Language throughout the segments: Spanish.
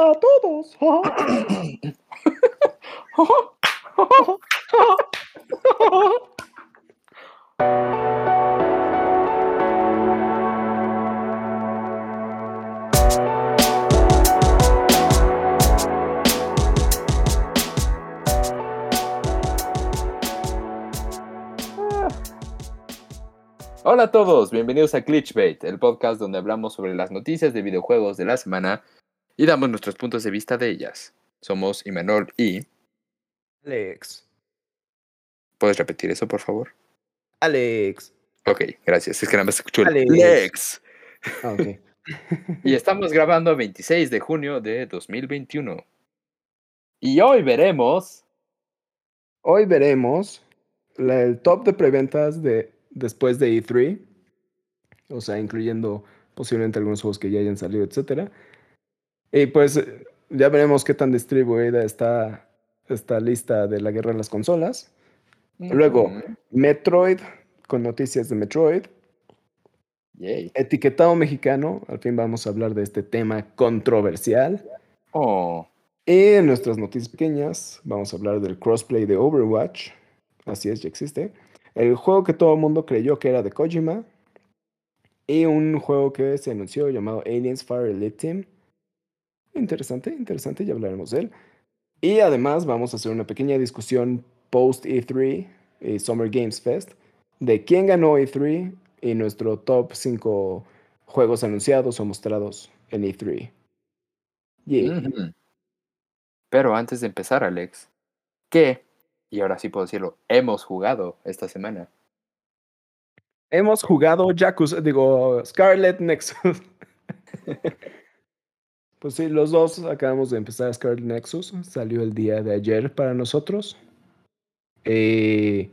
A todos. Hola a todos, bienvenidos a Glitchbait, el podcast donde hablamos sobre las noticias de videojuegos de la semana y damos nuestros puntos de vista de ellas. Somos Imanol y... Alex. ¿Puedes repetir eso, por favor? Alex. Ok, gracias. Es que nada más escucho el Alex. Lex. Ah, ok. Y estamos grabando 26 de junio de 2021. Y hoy veremos... Hoy veremos la- el top de preventas de después de E3. O sea, incluyendo posiblemente algunos juegos que ya hayan salido, etcétera. Y pues ya veremos qué tan distribuida está esta lista de la guerra de las consolas. Luego, Metroid, con noticias de Metroid. Yay. Etiquetado mexicano, al fin vamos a hablar de este tema controversial. Oh, Y en nuestras noticias pequeñas vamos a hablar del crossplay de Overwatch. Así es, ya existe. El juego que todo el mundo creyó que era de Kojima. Y un juego que se anunció llamado Aliens Fire Elite Team. Interesante, interesante, ya hablaremos de él. Y además vamos a hacer una pequeña discusión post E3 y Summer Games Fest de quién ganó E3 y nuestro top 5 juegos anunciados o mostrados en E3. Yay. ujú. Pero antes de empezar, Alex, ¿qué? Y ahora sí puedo decirlo, hemos jugado esta semana. Hemos jugado Yakuza, digo, Scarlet Nexus. pues sí, los dos acabamos de empezar Scarlet Nexus. Salió el día de ayer para nosotros. Eh,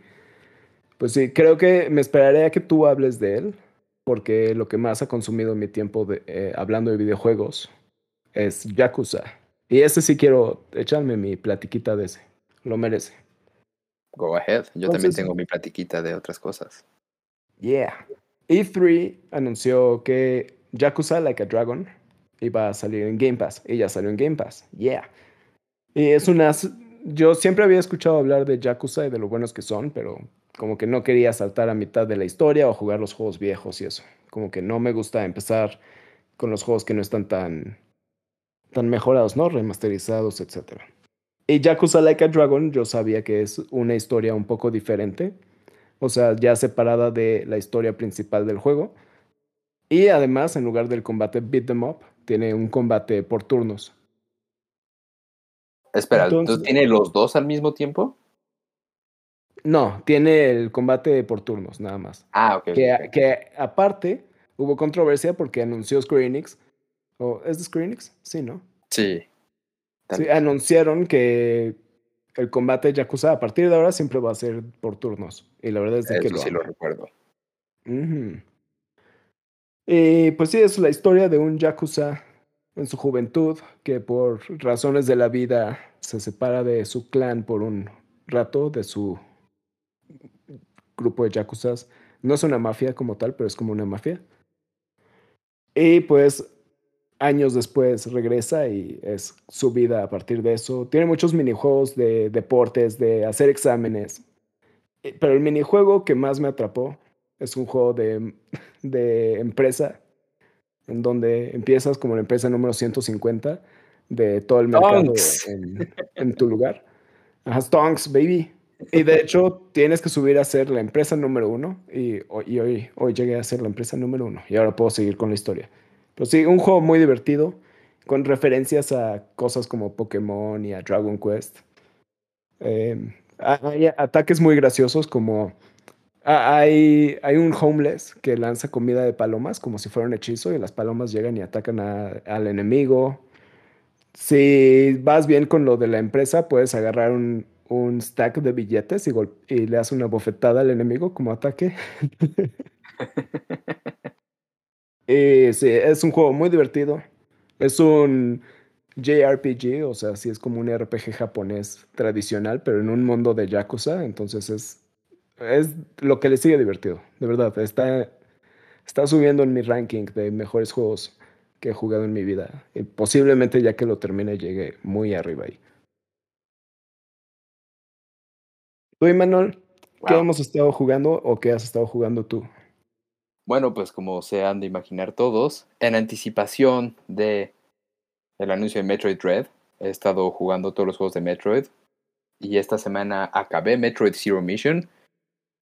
pues sí, creo que me esperaré a que tú hables de él, porque lo que más ha consumido mi tiempo de- eh, hablando de videojuegos es Yakuza. Y ese sí quiero echarme mi platiquita de ese. Lo merece. Go ahead. Yo también tengo mi platiquita de otras cosas. Yeah. E3 anunció que Yakuza Like a Dragon iba a salir en Game Pass. Y ya salió en Game Pass. Yeah. Y es una... Yo siempre había escuchado hablar de Yakuza y de lo buenos que son, pero como que no quería saltar a mitad de la historia o jugar los juegos viejos y eso. Como que no me gusta empezar con los juegos que no están tan, tan mejorados, ¿no? Remasterizados, etc. Y Yakuza Like a Dragon yo sabía que es una historia un poco diferente o sea, ya separada de la historia principal del juego. Y además, en lugar del combate beat them up, tiene un combate por turnos. Espera, Entonces- ¿tú tienes los dos al mismo tiempo? No, tiene el combate por turnos, nada más. Ah, ok. Que, aparte, hubo controversia porque anunció Square Enix. ¿O ¿Es de Square Enix? Sí, ¿no? Sí. Anunciaron que el combate Yakuza a partir de ahora siempre va a ser por turnos. Y la verdad es de que lo sí amo. lo recuerdo. Ujú. Y pues sí, es la historia de un yakuza en su juventud que por razones de la vida se separa de su clan por un rato, de su grupo de yakuzas. No es una mafia como tal, pero es como una mafia. Y pues años después regresa y es su vida a partir de eso. Tiene muchos minijuegos de deportes, de hacer exámenes. Eh, Pero el minijuego que más me atrapó es un juego de, de empresa, en donde empiezas como la empresa número 150 de todo el mercado en, en tu lugar. Ajá, Stonks, baby. Y de hecho, tienes que subir a ser la empresa número uno. Y, hoy- y hoy, hoy llegué a ser la empresa número uno. Y ahora puedo seguir con la historia. Pero sí, un juego muy divertido, con referencias a cosas como Pokémon y a Dragon Quest. Eh, hay ataques muy graciosos como Ah, Hay, hay un homeless que lanza comida de palomas como si fuera un hechizo y las palomas llegan y atacan a- al enemigo. Si vas bien con lo de la empresa, puedes agarrar un, un stack de billetes y le das una bofetada al enemigo como ataque. Y sí, es un juego muy divertido. Es un JRPG, o sea, sí es como un RPG japonés tradicional, pero en un mundo de Yakuza, entonces es, es lo que le sigue divertido, de verdad. Está, está subiendo en mi ranking de mejores juegos que he jugado en mi vida. Y posiblemente ya que lo termine llegue muy arriba ahí. Tú, Manuel, ¿qué hemos estado jugando o qué has estado jugando tú? Bueno, pues como se han de imaginar todos, en anticipación de el anuncio de Metroid Dread, he estado jugando todos los juegos de Metroid y esta semana acabé Metroid Zero Mission.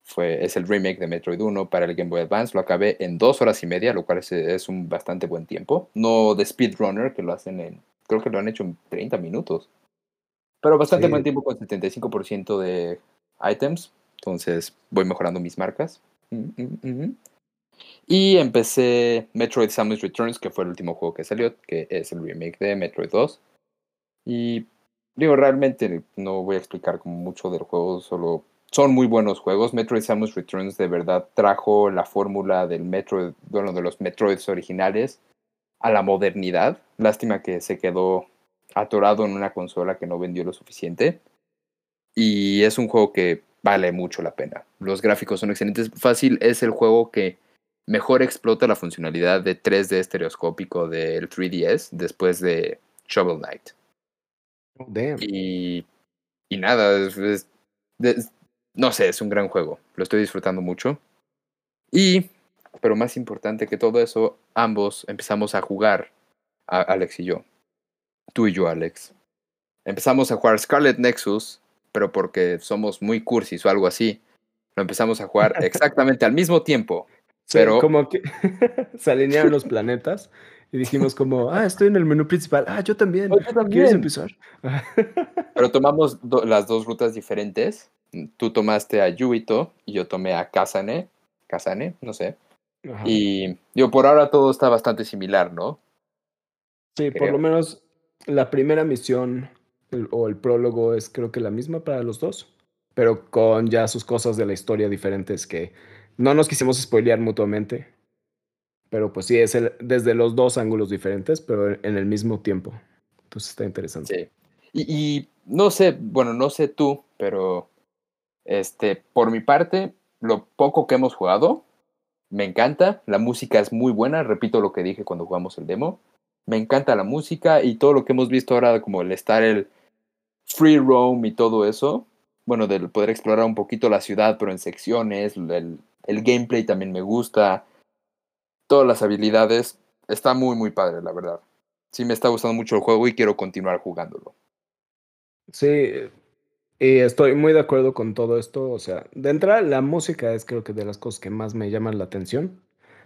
Fue, es el remake de Metroid 1 para el Game Boy Advance. Lo acabé en dos horas y media, lo cual es, es un bastante buen tiempo. No de speedrunner, que lo hacen en. Creo que lo han hecho en 30 minutos. Pero bastante Sí. buen tiempo con 75% de items. Entonces voy mejorando mis marcas. Mm, mm, mm. Y empecé Metroid Samus Returns, que fue el último juego que salió, que es el remake de Metroid 2. Y digo, realmente no voy a explicar como mucho del juego, solo son muy buenos juegos. Metroid Samus Returns de verdad trajo la fórmula del Metroid, bueno, de los Metroids originales a la modernidad. Lástima que se quedó atorado en una consola que no vendió lo suficiente. Y es un juego que vale mucho la pena. Los gráficos son excelentes. Fácil es el juego que mejor explota la funcionalidad de 3D estereoscópico del 3DS después de Shovel Knight. Oh, damn. Y, y nada, es, es- es- no sé, es un gran juego. Lo estoy disfrutando mucho. Y, pero más importante que todo eso, ambos empezamos a jugar, a Alex y yo. Tú y yo, Alex. Empezamos a jugar Scarlet Nexus, pero porque somos muy cursis o algo así. Lo empezamos a jugar exactamente al mismo tiempo. Sí, pero- como que se alinearon los planetas y dijimos como, ah, estoy en el menú principal. Ah, yo también. Oh, yo también. ¿Quieres empezar? Pero tomamos do- las dos rutas diferentes. Tú tomaste a Yuito y yo tomé a Kazane. Kazane, no sé. Ajá. Y yo por ahora todo está bastante similar, ¿no? Sí, por lo menos la primera misión el- o el prólogo es creo que la misma para los dos, pero con ya sus cosas de la historia diferentes que no nos quisimos spoilear mutuamente. Pero pues sí, es el, desde los dos ángulos diferentes, pero en el mismo tiempo. Entonces está interesante. Sí. Y, y no sé, bueno, no sé tú, pero este, por mi parte, lo poco que hemos jugado, me encanta. La música es muy buena, repito lo que dije cuando jugamos el demo. Me encanta la música y todo lo que hemos visto ahora, como el estar el free roam y todo eso. Bueno, del poder explorar un poquito la ciudad, pero en secciones. El, el gameplay también me gusta. Todas las habilidades. Está muy, muy padre, la verdad. Sí me está gustando mucho el juego y quiero continuar jugándolo. Sí, y estoy muy de acuerdo con todo esto. O sea, de entrada, la música es creo que de las cosas que más me llaman la atención.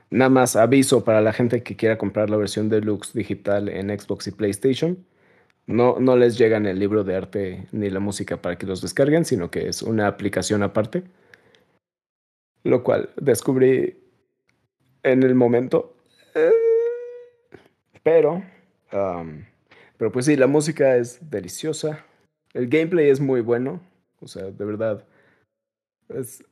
Nada más aviso para la gente que quiera comprar la versión deluxe digital en Xbox y PlayStation. No, no les llegan el libro de arte ni la música para que los descarguen, sino que es una aplicación aparte. Lo cual descubrí en el momento. Eh, Pero, pero pues sí, la música es deliciosa. El gameplay es muy bueno. O sea, de verdad. Es,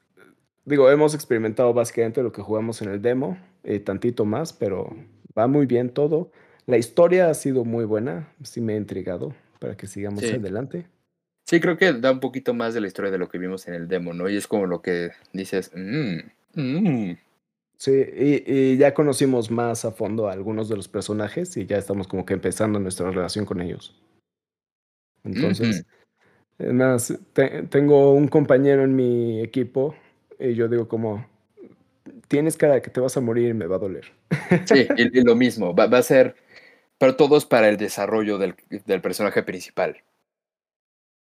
digo, hemos experimentado básicamente lo que jugamos en el demo y tantito más, pero va muy bien todo. La historia ha sido muy buena. Sí me ha intrigado para que sigamos Sí. adelante. Sí, creo que da un poquito más de la historia de lo que vimos en el demo, ¿no? Y es como lo que dices, mmm, mmm. Sí, y, y ya conocimos más a fondo a algunos de los personajes y ya estamos como que empezando nuestra relación con ellos. Entonces, te- tengo un compañero en mi equipo y yo digo como, tienes cara que te vas a morir y me va a doler. Sí, y, y lo mismo, va, va a ser, pero todo es para el desarrollo del, del personaje principal.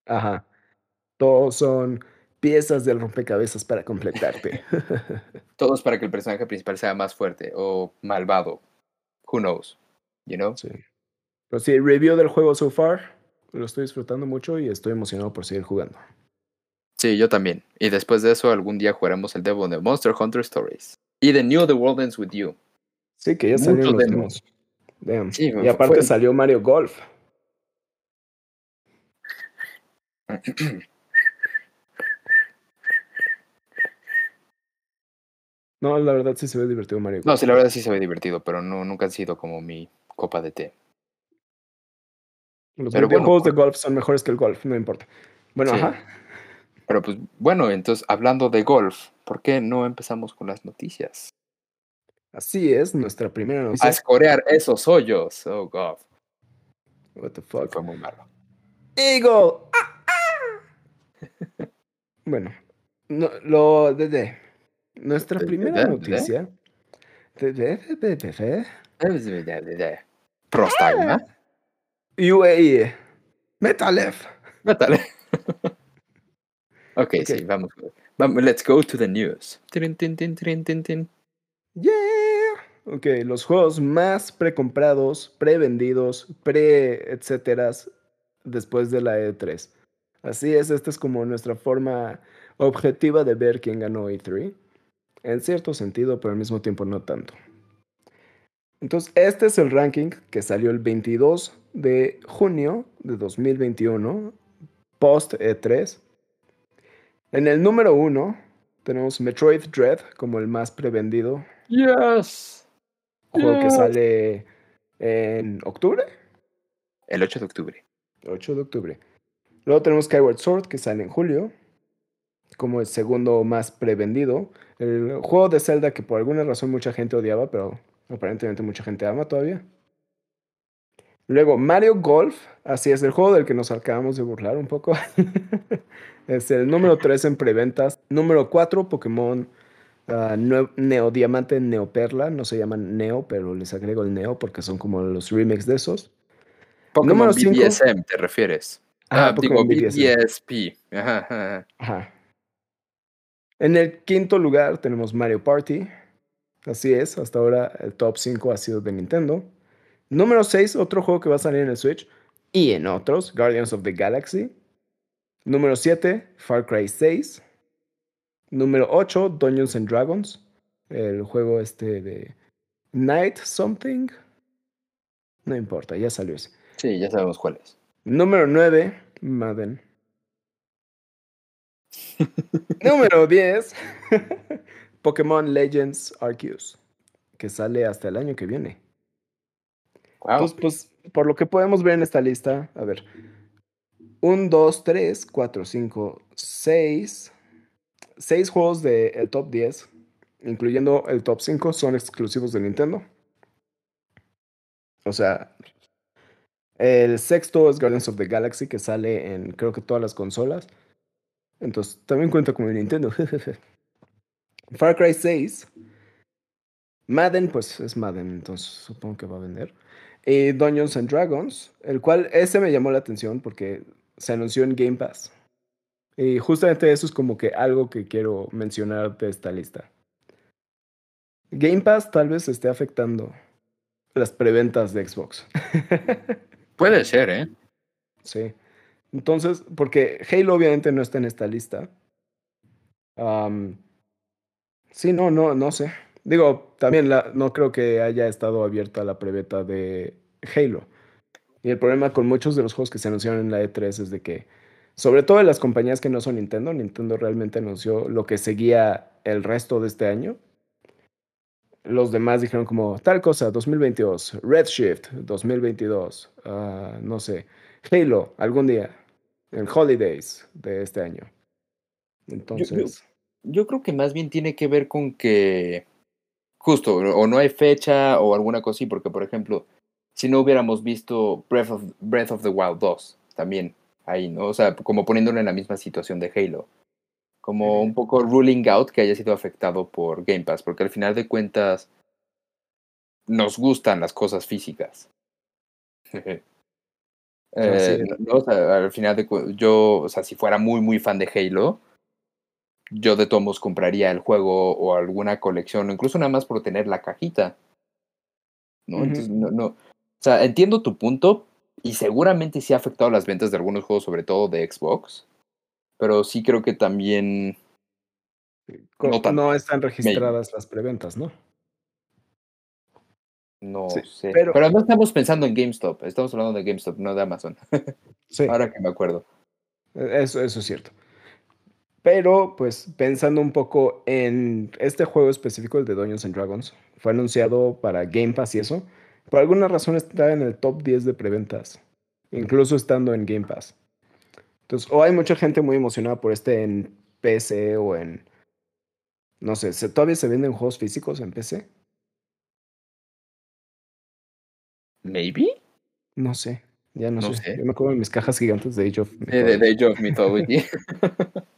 Ajá. Todos son piezas del rompecabezas para completarte. Todo es para que el personaje principal sea más fuerte o malvado. Who knows? You know? Sí. Pero sí, review del juego so far. Lo estoy disfrutando mucho y estoy emocionado por seguir jugando. Sí, yo también. Y después de eso, algún día jugaremos el demo de Monster Hunter Stories. Y de New The World Ends With You. Sí, que ya salieron los demo. demos. Sí, y aparte fue- salió Mario Golf. No, la verdad sí se ve divertido Mario Golf. No, sí, la verdad sí se ve divertido, pero no, nunca han sido como mi copa de té. Los pero bueno, videojuegos de por- golf son mejores que el golf, no importa. Bueno, Sí. ajá. Pero pues bueno, entonces hablando de golf, ¿por qué no empezamos con las noticias? Así es, nuestra primera A noticia. escorear esos hoyos. Oh, God. What the fuck. Fue muy malo. Eagle. ¡Ah, ah! bueno, no, lo de, de- nuestra De- de- primera de- de- noticia. de- de- de- de- de- de- Prostagma. UAE. Metalef. Métale. ok, Ok. sí, vamos. vamos. Let's go to the news. Tin, tin, tin, tin, tin, tin. Yeah. Ok, los juegos más precomprados, prevendidos, pre etcétera después de la E3. Así es, esta es como nuestra forma objetiva de ver quién ganó E3. En cierto sentido, pero al mismo tiempo no tanto. Entonces, este es el ranking que salió el 22 de junio de 2021, post E3. En el número 1 tenemos Metroid Dread como el más prevendido, Yes. juego que sale en octubre, El 8 de octubre. 8 de octubre. Luego tenemos Skyward Sword que sale en julio, como el segundo más prevendido. El juego de Zelda que por alguna razón mucha gente odiaba, pero aparentemente mucha gente ama todavía. Luego Mario Golf, así es, el juego del que nos acabamos de burlar un poco. es el número 3 en preventas. Número 4, Pokémon ah, Neo Diamante, Neo Perla. No se llaman Neo, pero les agrego el Neo porque son como los remakes de esos. Pokémon Número cinco. ¿te refieres? Ah, Ah, digo, Pokémon BDSM. BDSP. Ajá, ajá. Ajá. En el quinto lugar tenemos Mario Party. Así es, hasta ahora el top 5 ha sido de Nintendo. Número 6, otro juego que va a salir en el Switch y en otros, Guardians of the Galaxy. Número 7, Far Cry 6. Número 8, Dungeons and Dragons. El juego este de Night Something. No importa, ya salió ese. Sí, ya sabemos cuál es. Número 9, Madden. Número 10, Pokémon Legends Arceus, que sale hasta el año que viene. Wow. Entonces, pues, por lo que podemos ver en esta lista, a ver, 1, 2, 3, 4, 5, 6, 6 juegos del top 10, incluyendo el top 5, son exclusivos de Nintendo. O sea, el sexto es Guardians of the Galaxy, que sale en creo que todas las consolas. Entonces, también cuenta como de Nintendo. Far Cry 6. Madden, pues es Madden, entonces supongo que va a vender. Y Dungeons and Dragons, el cual ese me llamó la atención porque se anunció en Game Pass. Y justamente eso es como que algo que quiero mencionar de esta lista. Game Pass tal vez esté afectando las preventas de Xbox. Puede ser, ¿eh? Sí. Entonces, porque Halo obviamente no está en esta lista. Sí, no, no, no sé. Digo, también la, no creo que haya estado abierta la preventa de Halo. Y el problema con muchos de los juegos que se anunciaron en la E3 es de que, sobre todo en las compañías que no son Nintendo, Nintendo realmente anunció lo que seguía el resto de este año. Los demás dijeron como tal cosa, 2022, Redshift, 2022, ah, no sé, Halo, algún día, en Holidays de este año. Entonces, Yo creo que más bien tiene que ver con que justo o no hay fecha o alguna cosa así, porque por ejemplo, si no hubiéramos visto Breath of, Breath of the Wild 2 también ahí, ¿no? O sea, como poniéndolo en la misma situación de Halo. Como un poco ruling out que haya sido afectado por Game Pass, porque al final de cuentas nos gustan las cosas físicas. Eh, no, o sea, al final de cu- yo, o sea, si fuera muy muy fan de Halo, yo de todos modos compraría el juego o alguna colección, o incluso nada más por tener la cajita. ¿no? Entonces, no, no. O sea, entiendo tu punto y seguramente sí ha afectado las ventas de algunos juegos, sobre todo de Xbox, pero sí creo que también no están registradas las preventas, ¿no? no Sí, sé. pero- Pero... no estamos pensando en GameStop, estamos hablando de GameStop, no de Amazon. Sí. Ahora que me acuerdo. Eso, eso es cierto. Pero, pues, pensando un poco en este juego específico, el de Dungeons and Dragons, fue anunciado para Game Pass y eso. Por alguna razón está en el top 10 de preventas, incluso estando en Game Pass. Entonces, o hay mucha gente muy emocionada por este en PC o en. No sé, ¿se- ¿todavía se venden juegos físicos en PC? ¿Maybe? No sé, ya no, No sé. sé. Yo me acuerdo de mis cajas gigantes de Age of De, de, Mythology. de Age of Mythology.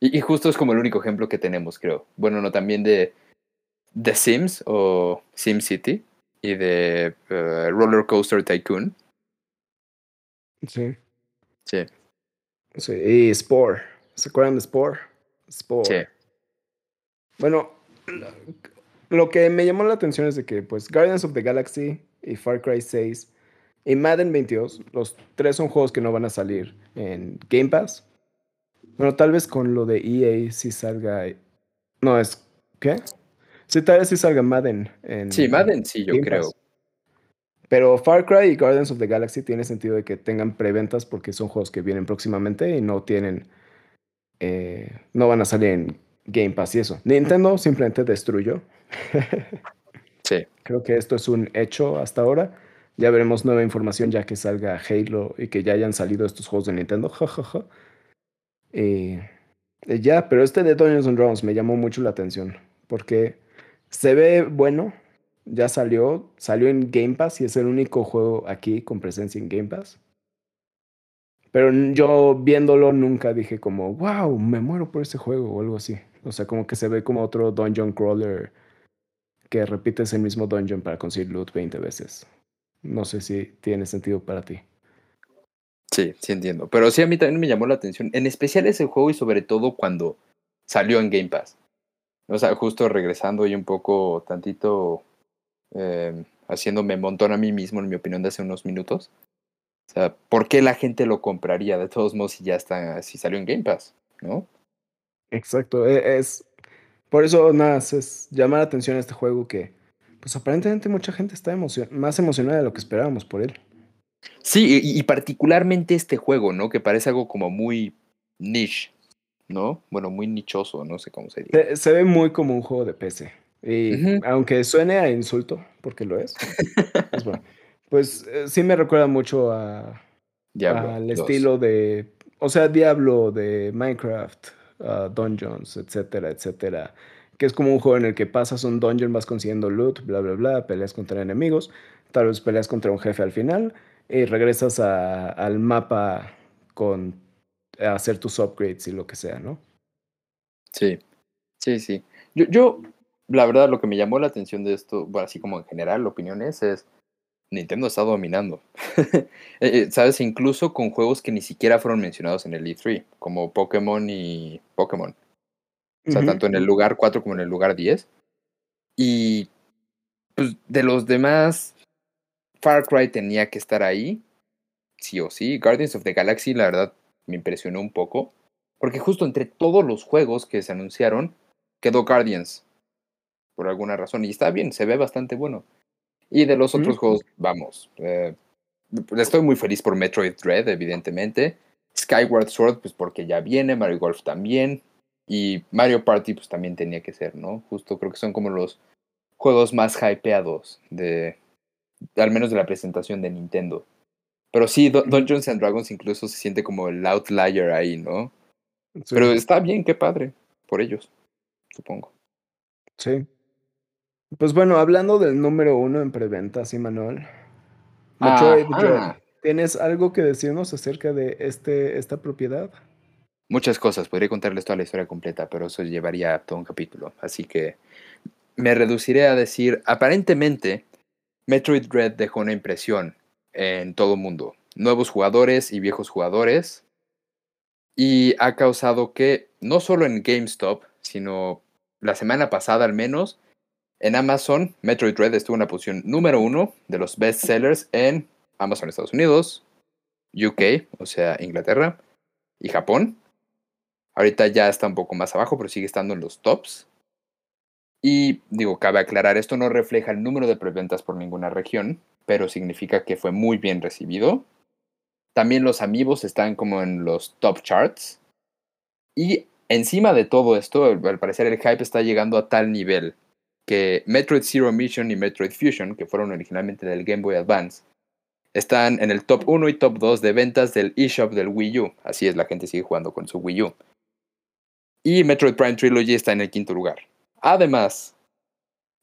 y, y justo es como el único ejemplo que tenemos, creo. Bueno, no, también de The Sims o Sim City y de eh, Roller Coaster Tycoon. Sí, Sí, sí. Y Spore. ¿Se acuerdan de Spore? Spore. sí. Bueno, lo, lo que me llamó la atención es de que, pues, Guardians of the Galaxy y Far Cry 6 y Madden 22, los tres son juegos que no van a salir en Game Pass. Bueno, tal vez con lo de EA sí salga. No, es. ¿Qué? Sí, tal vez sí salga Madden en. Sí, Madden sí, yo creo. Pero Far Cry y Guardians of the Galaxy tiene sentido de que tengan preventas porque son juegos que vienen próximamente y no tienen. eh, no van a salir en Game Pass y eso. Nintendo simplemente destruyó. Sí, Creo que esto es un hecho hasta ahora. Ya veremos nueva información ya que salga Halo y que ya hayan salido estos juegos de Nintendo. Y, y ya, pero este de Dungeons and Dragons me llamó mucho la atención porque se ve bueno. Ya salió, salió en Game Pass y es el único juego aquí con presencia en Game Pass. Pero yo viéndolo nunca dije como, wow, me muero por ese juego o algo así. O sea, como que se ve como otro dungeon crawler que repites el mismo dungeon para conseguir loot 20 veces. No sé si tiene sentido para ti. Sí, sí entiendo. Pero sí, a mí también me llamó la atención. En especial ese juego y sobre todo cuando salió en Game Pass. O sea, justo regresando y un poco tantito eh, haciéndome montón a mí mismo, en mi opinión, de hace unos minutos. O sea, ¿por qué la gente lo compraría de todos modos si ya está, si salió en Game Pass? ¿No? Exacto, e- es... Por eso, nada, es- es llamar la atención a este juego que, pues aparentemente mucha gente está emocion- más emocionada de lo que esperábamos por él. Sí, y, y particularmente este juego, ¿no? Que parece algo como muy niche, ¿no? Bueno, muy nichoso, no sé cómo se dice. Se, se ve muy como un juego de PC. Y aunque suene a insulto, porque lo es, pues bueno, pues eh, sí me recuerda mucho a, Diablo. al 2. estilo de, o sea, Diablo de Minecraft, ah, Dungeons, etcétera, etcétera. Que es como un juego en el que pasas un dungeon, vas consiguiendo loot, bla, bla, bla, peleas contra enemigos, tal vez peleas contra un jefe al final y regresas a- al mapa con a hacer tus upgrades y lo que sea, ¿no? Sí, sí, sí. Yo, yo, la verdad, lo que me llamó la atención de esto, bueno, así como en general, opiniones, es Nintendo está dominando. Eh, eh, ¿Sabes? Incluso con juegos que ni siquiera fueron mencionados en el E3, como Pokémon y Pokémon. O sea, tanto en el lugar 4 como en el lugar 10. Y pues de los demás, Far Cry tenía que estar ahí, sí o sí. Guardians of the Galaxy, la verdad, me impresionó un poco. Porque justo entre todos los juegos que se anunciaron, quedó Guardians. Por alguna razón. Y está bien, se ve bastante bueno. Y de los otros juegos, vamos. eh, estoy muy feliz por Metroid Dread, evidentemente. Skyward Sword, pues porque ya viene. Mario Golf también. Y Mario Party, pues también tenía que ser, ¿no? Justo creo que son como los juegos más hypeados de. Al menos de la presentación de Nintendo. Pero sí, Dun- Dungeons and Dragons incluso se siente como el outlier ahí, ¿no? Sí, Pero está bien, qué padre. Por ellos, supongo. sí. Pues bueno, hablando del número uno en preventa, sí, Manuel. Ajá. Dread. ¿Tienes algo que decirnos acerca de este, esta propiedad? Muchas cosas, podría contarles toda la historia completa, pero eso llevaría todo un capítulo. Así que me reduciré a decir, aparentemente, Metroid Dread dejó una impresión en todo el mundo. Nuevos jugadores y viejos jugadores. Y ha causado que, no solo en GameStop, sino la semana pasada al menos, en Amazon, Metroid Dread estuvo en la posición número uno de los bestsellers en Amazon Estados Unidos, UK, o sea, Inglaterra, y Japón. Ahorita ya está un poco más abajo, pero sigue estando en los tops. Y digo, cabe aclarar, esto no refleja el número de preventas por ninguna región, pero significa que fue muy bien recibido. También los amigos están como en los top charts. Y encima de todo esto, al parecer el hype está llegando a tal nivel que Metroid Zero Mission y Metroid Fusion, que fueron originalmente del Game Boy Advance, están en el top 1 y top 2 de ventas del eShop del Wii U. Así es, la gente sigue jugando con su Wii U. Y Metroid Prime Trilogy está en el quinto lugar. Además,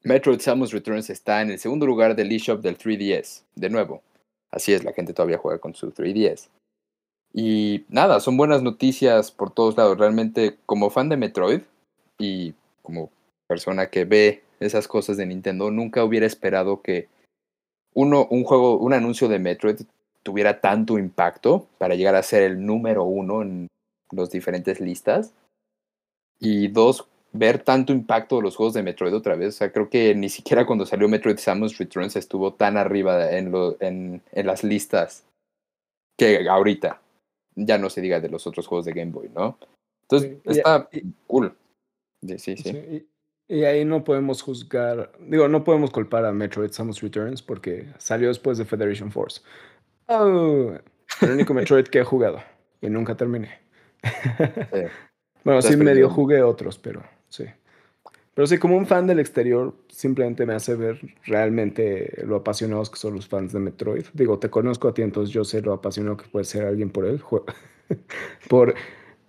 Metroid Samus Returns está en el segundo lugar del eShop del 3DS. De nuevo, así es, la gente todavía juega con su 3DS. Y nada, son buenas noticias por todos lados. Realmente, como fan de Metroid y como persona que ve esas cosas de Nintendo, nunca hubiera esperado que uno, un juego, un anuncio de Metroid tuviera tanto impacto para llegar a ser el número uno en las diferentes listas. Y dos, ver tanto impacto de los juegos de Metroid otra vez. O sea, creo que ni siquiera cuando salió Metroid Samus Returns estuvo tan arriba en, lo, en, en las listas que ahorita. Ya no se diga de los otros juegos de Game Boy, ¿no? Entonces, está cool. Sí, sí. sí. Y, ahí no podemos juzgar, digo, no podemos culpar a Metroid Samus Returns porque salió después de Federation Force. Oh, el único Metroid que he jugado y nunca terminé. bueno, sí medio jugué otros, pero sí. Pero sí, como un fan del exterior, simplemente me hace ver realmente lo apasionados que son los fans de Metroid. Digo, te conozco a ti, entonces yo sé lo apasionado que puede ser alguien por él. por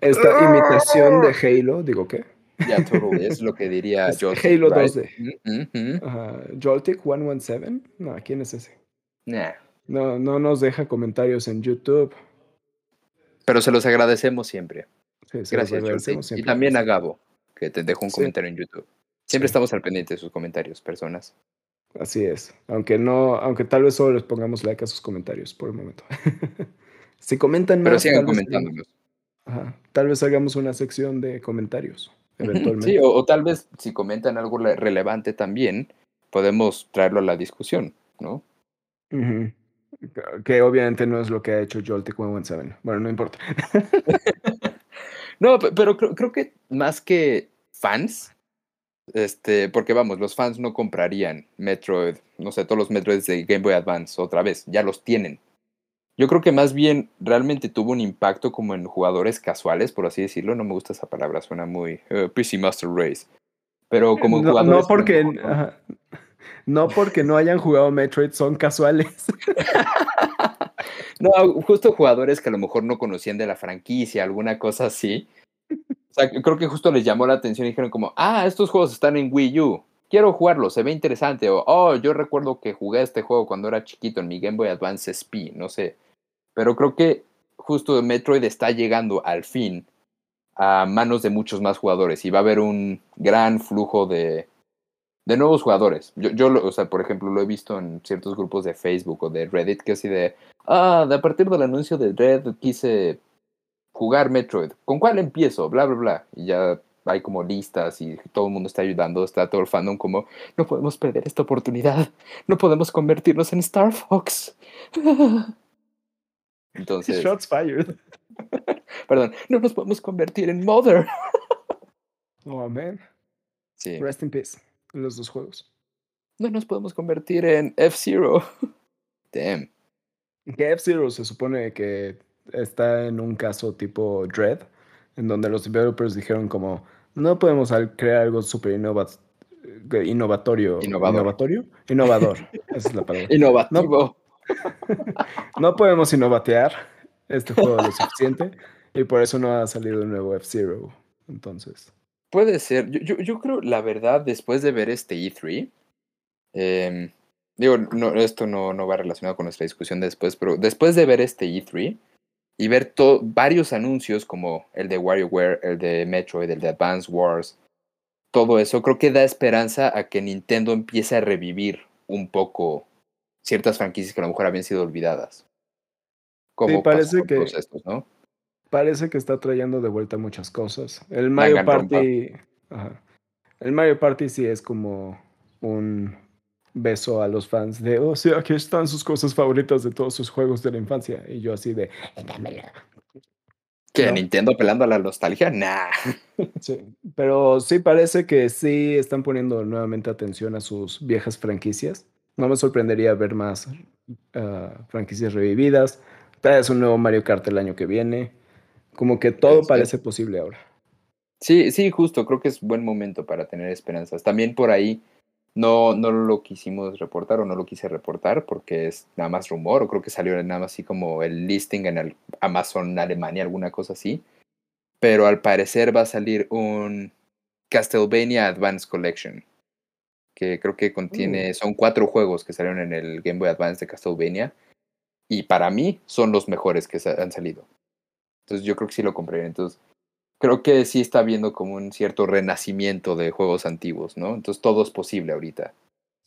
esta imitación de Halo, digo, ¿qué? Ya, todo es lo que diría Joltik. Halo 2D. Mm Joltik 117. No, ¿quién es ese? No, no nos deja comentarios en YouTube. Pero se los agradecemos siempre. Gracias, Joltik. Y también a Gabo que te dejo un comentario en YouTube. Siempre estamos al pendiente de sus comentarios, personas. Así es. Aunque no, aunque tal vez solo les pongamos like a sus comentarios por el momento. si comentan más. Pero sigan comentándolos. tal vez hagamos una sección de comentarios, eventualmente. Sí, o, tal vez si comentan algo relevante también, podemos traerlo a la discusión, ¿no? Que obviamente no es lo que ha hecho Joltik 117. Bueno, no importa. no, pero creo, creo que más que fans, este, porque vamos, los fans no comprarían Metroid, no sé, todos los Metroids de Game Boy Advance otra vez, ya los tienen. Yo creo que más bien realmente tuvo un impacto como en jugadores casuales, por así decirlo. No me gusta esa palabra, suena muy uh, PC Master Race. Pero como no, jugadores. No porque, no porque no hayan jugado Metroid, son casuales. no, justo jugadores que a lo mejor no conocían de la franquicia, alguna cosa así. O sea, creo que justo les llamó la atención y dijeron como, ah, estos juegos están en Wii U, quiero jugarlo, se ve interesante. O, oh, yo recuerdo que jugué este juego cuando era chiquito en mi Game Boy Advance SP, no sé. Pero creo que justo Metroid está llegando al fin a manos de muchos más jugadores y va a haber un gran flujo de, de nuevos jugadores. Yo, yo, o sea, por ejemplo, lo he visto en ciertos grupos de Facebook o de Reddit que así de, ah, de a partir del anuncio de Red quise jugar Metroid. ¿Con cuál empiezo? Bla, bla, bla. Y ya hay como listas y todo el mundo está ayudando, está todo el fandom como, no podemos perder esta oportunidad, no podemos convertirnos en Star Fox. Entonces... Shots fired. Perdón, no nos podemos convertir en Mother. oh, man. Sí. Rest in peace, los dos juegos. No nos podemos convertir en F-Zero. Damn. Que F-Zero se supone que está en un caso tipo Dread, en donde los developers dijeron como, no podemos crear algo súper innovatorio. Innovador. Innovador. Esa es la palabra. Innovativo. No, podemos innovatear este juego lo suficiente y por eso no ha salido un nuevo F-Zero. Entonces. Puede ser. Yo, yo, creo, la verdad, después de ver este E3, em, digo, no, esto no, no va relacionado con nuestra discusión después, pero después de ver este E3, y ver varios anuncios como el de WarioWare, el de Metroid, el de Advance Wars, todo eso, creo que da esperanza a que Nintendo empiece a revivir un poco ciertas franquicias que a lo mejor habían sido olvidadas. Como parece que ¿no? parece que está trayendo de vuelta muchas cosas. El Mario Party, el Mario Party sí es como un beso a los fans de, oh, sí, aquí están sus cosas favoritas de todos sus juegos de la infancia. Y yo así de, ¿Que Nintendo apelando a la nostalgia? Nah. Sí, pero sí parece que sí están poniendo nuevamente atención a sus viejas franquicias. No me sorprendería ver más ah, franquicias revividas. Tal vez un nuevo Mario Kart el año que viene. Como que todo parece posible ahora. Sí, sí, justo. Creo que es buen momento para tener esperanzas. También por ahí no, no lo quisimos reportar o no lo quise reportar porque es nada más rumor o creo que salió nada más así como el listing en el Amazon Alemania, alguna cosa así. Pero al parecer va a salir un Castlevania Advance Collection. que creo que contiene, son cuatro juegos que salieron en el Game Boy Advance de Castlevania, y para mí son los mejores que han salido. Entonces yo creo que sí lo compré. Entonces creo que sí está viendo como un cierto renacimiento de juegos antiguos, ¿no? Entonces todo es posible ahorita.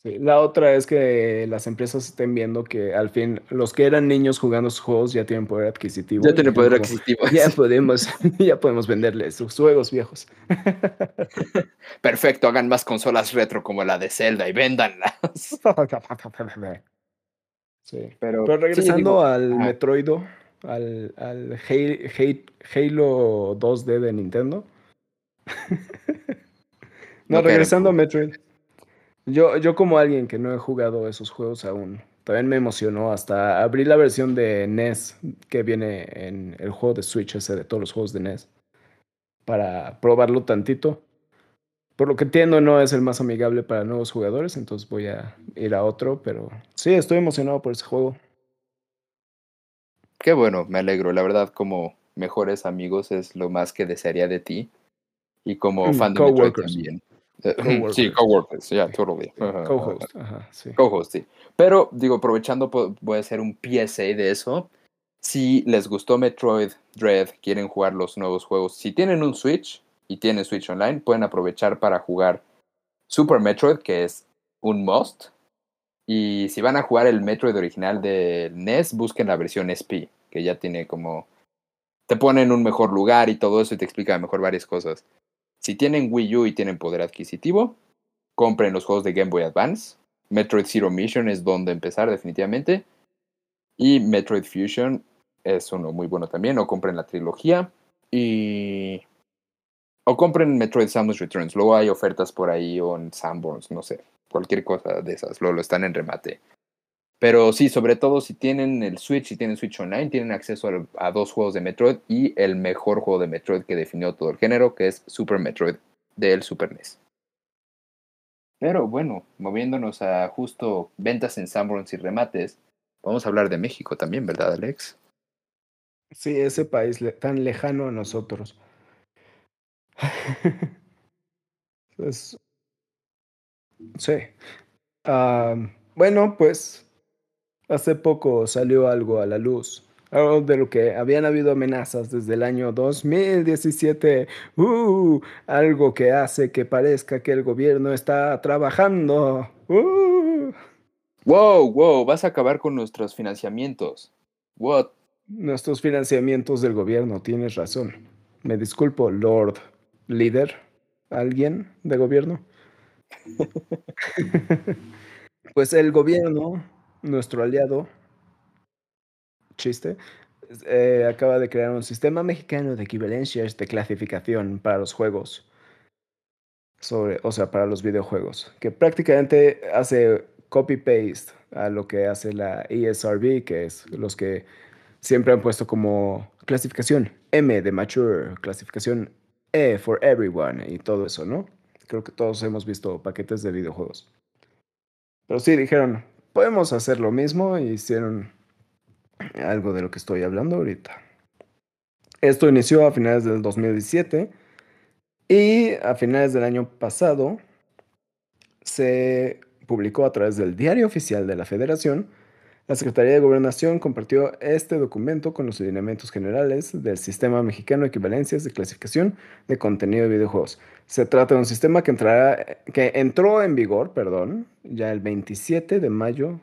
Sí, la otra es que las empresas estén viendo que al fin los que eran niños jugando sus juegos ya tienen poder adquisitivo. Ya tienen poder adquisitivo. Ya podemos, ya podemos venderles sus juegos viejos. Perfecto, hagan más consolas retro como la de Zelda y véndanlas. Sí. Pero, regresando al Metroido, al, al Halo 2D de Nintendo. no, regresando a Metroid. Yo, yo como alguien que no he jugado esos juegos aún, también me emocionó hasta abrir la versión de NES que viene en el juego de Switch ese de todos los juegos de NES para probarlo tantito. Por lo que entiendo no es el más amigable para nuevos jugadores, entonces voy a ir a otro, pero sí, estoy emocionado por ese juego. Qué bueno, me alegro. La verdad, como mejores amigos es lo más que desearía de ti. Y como mm, fan de Metroid también. Eh, sí, coworkers, yeah, totally. Co-host, sí. Co-host, sí. Pero, digo, aprovechando, voy a hacer un PSA de eso. Si les gustó Metroid Dread, quieren jugar los nuevos juegos, si tienen un Switch y tienen Switch Online, pueden aprovechar para jugar Super Metroid, que es un must. Y si van a jugar el Metroid original de NES, busquen la versión SP, que ya tiene como... Te pone en un mejor lugar y todo eso y te explica mejor varias cosas. Si tienen Wii U y tienen poder adquisitivo, compren los juegos de Game Boy Advance. Metroid Zero Mission es donde empezar definitivamente. Y Metroid Fusion es uno muy bueno también. O compren la trilogía. Y... O compren Metroid Samus Returns. Luego hay ofertas por ahí o en Sanborns, no sé cualquier cosa de esas, lo, lo están en remate. Pero sí, sobre todo si tienen el Switch, si tienen Switch Online, tienen acceso a, dos juegos de Metroid y el mejor juego de Metroid que definió todo el género, que es Super Metroid del Super NES. Pero bueno, moviéndonos a justo ventas en Sanborns y remates, vamos a hablar de México también, ¿verdad, Alex? Sí, ese país tan lejano a nosotros. Sí. bueno, pues hace poco salió algo a la luz, algo de lo que habían habido amenazas desde el año 2017, uh, algo que hace que parezca que el gobierno está trabajando. Uh. Wow, wow, vas a acabar con nuestros financiamientos. What? Nuestros financiamientos del gobierno, tienes razón. Me disculpo, Lord Líder. ¿Alguien de gobierno? Pues el gobierno, nuestro aliado, chiste, eh, acaba de crear un sistema mexicano de equivalencias de clasificación para los juegos. Sobre, o sea, para los videojuegos, que prácticamente hace copy-paste a lo que hace la ESRB, que es los que siempre han puesto como clasificación M de mature, clasificación E for everyone y todo eso, ¿no? Creo que todos hemos visto paquetes de videojuegos. Pero sí, dijeron, podemos hacer lo mismo y hicieron algo de lo que estoy hablando ahorita. Esto inició a finales del 2017 y a finales del año pasado se publicó a través del diario oficial de la federación la Secretaría de Gobernación compartió este documento con los lineamientos generales del Sistema Mexicano de Equivalencias de Clasificación de Contenido de Videojuegos. Se trata de un sistema que, entrará, que entró en vigor perdón, ya el 27 de mayo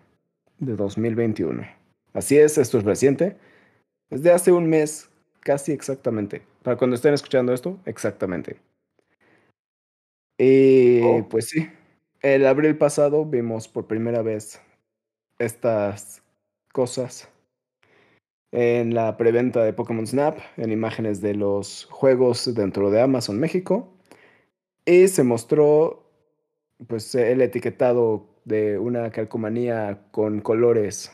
de 2021. Así es, esto es reciente. Es de hace un mes, casi exactamente. Para cuando estén escuchando esto, exactamente. Y oh. pues sí, el abril pasado vimos por primera vez estas cosas en la preventa de Pokémon Snap, en imágenes de los juegos dentro de Amazon México. Y se mostró pues el etiquetado de una calcomanía con colores.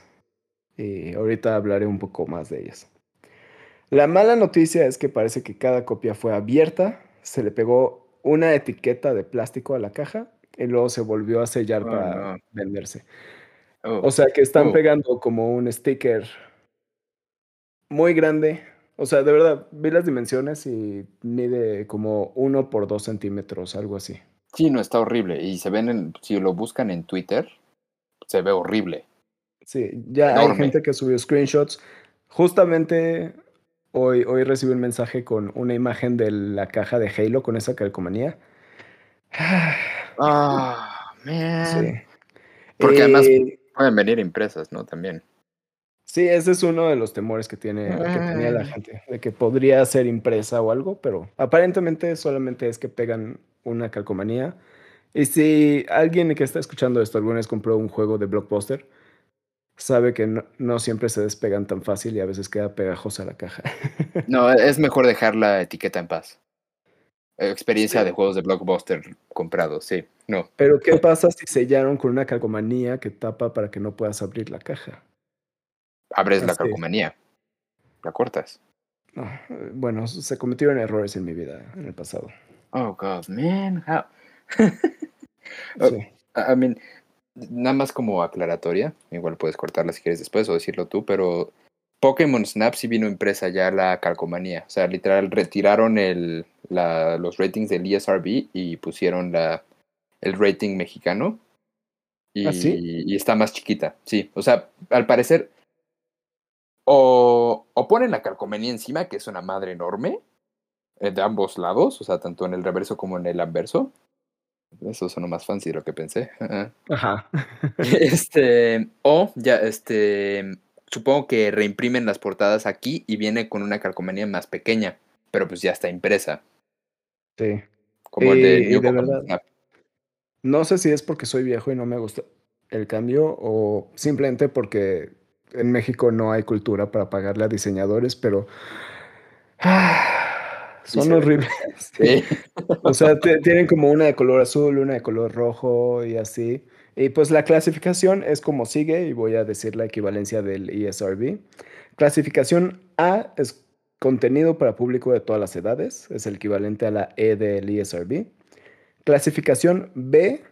Y ahorita hablaré un poco más de ellas. La mala noticia es que parece que cada copia fue abierta, se le pegó una etiqueta de plástico a la caja y luego se volvió a sellar oh, para venderse. Oh, o sea que están oh. pegando como un sticker muy grande. O sea, de verdad, vi las dimensiones y mide como uno por dos centímetros, algo así. Sí, no, está horrible. Y se ven, en, si lo buscan en Twitter, se ve horrible. Sí, ya hay gente que subió screenshots. Justamente hoy, hoy recibí un mensaje con una imagen de la caja de Halo con esa calcomanía. Ah, man. Sí. Porque además eh, pueden venir impresas, ¿no? También. Sí, ese es uno de los temores que, tiene, que tenía la gente, de que podría ser impresa o algo, pero aparentemente solamente es que pegan una calcomanía. Y si alguien que está escuchando esto alguna vez compró un juego de Blockbuster, sabe que no, siempre se despegan tan fácil y a veces queda pegajosa la caja. No, es mejor dejar la etiqueta en paz. Experiencia de juegos de Blockbuster comprados, sí. No. Pero ¿qué pasa si sellaron con una calcomanía que tapa para que no puedas abrir la caja? Abres la calcomanía. La cortas. bueno, se cometieron errores en mi vida en el pasado. Oh, God, man. How? I mean, nada más como aclaratoria, igual puedes cortarla si quieres después o decirlo tú, pero Pokémon Snap sí vino impresa ya la calcomanía. O sea, literal, retiraron el, la, los ratings del ESRB y pusieron la, el rating mexicano. Y, ¿Ah, y está más chiquita, sí. O sea, al parecer, o, o ponen la calcomanía encima, que es una madre enorme, eh, de ambos lados, o sea, tanto en el reverso como en el anverso. Eso suena más fancy de lo que pensé. Ajá. este, o ya, este, supongo que reimprimen las portadas aquí y viene con una calcomanía más pequeña, pero pues ya está impresa. Sí. Como el de, verdad, No sé si es porque soy viejo y no me gusta el cambio o simplemente porque en México no hay cultura para pagarle a diseñadores, pero son horribles. o sea, tienen como una de color azul, una de color rojo y así. Y pues la clasificación es como sigue, y voy a decir la equivalencia del ESRB. Clasificación A es contenido para público de todas las edades, es el equivalente a la E del ESRB. Clasificación B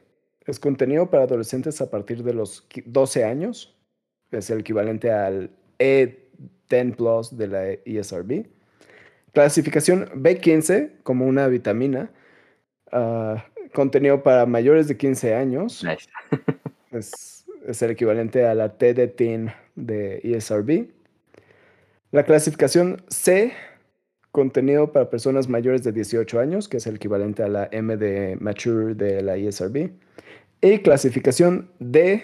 es contenido para adolescentes a partir de los 12 años, es el equivalente al E10 Plus de la ESRB. Clasificación B15 como una vitamina. Uh, contenido para mayores de 15 años. es, es, el equivalente a la T de Teen de ESRB. La clasificación C, contenido para personas mayores de 18 años, que es el equivalente a la M de Mature de la ESRB. Y clasificación D,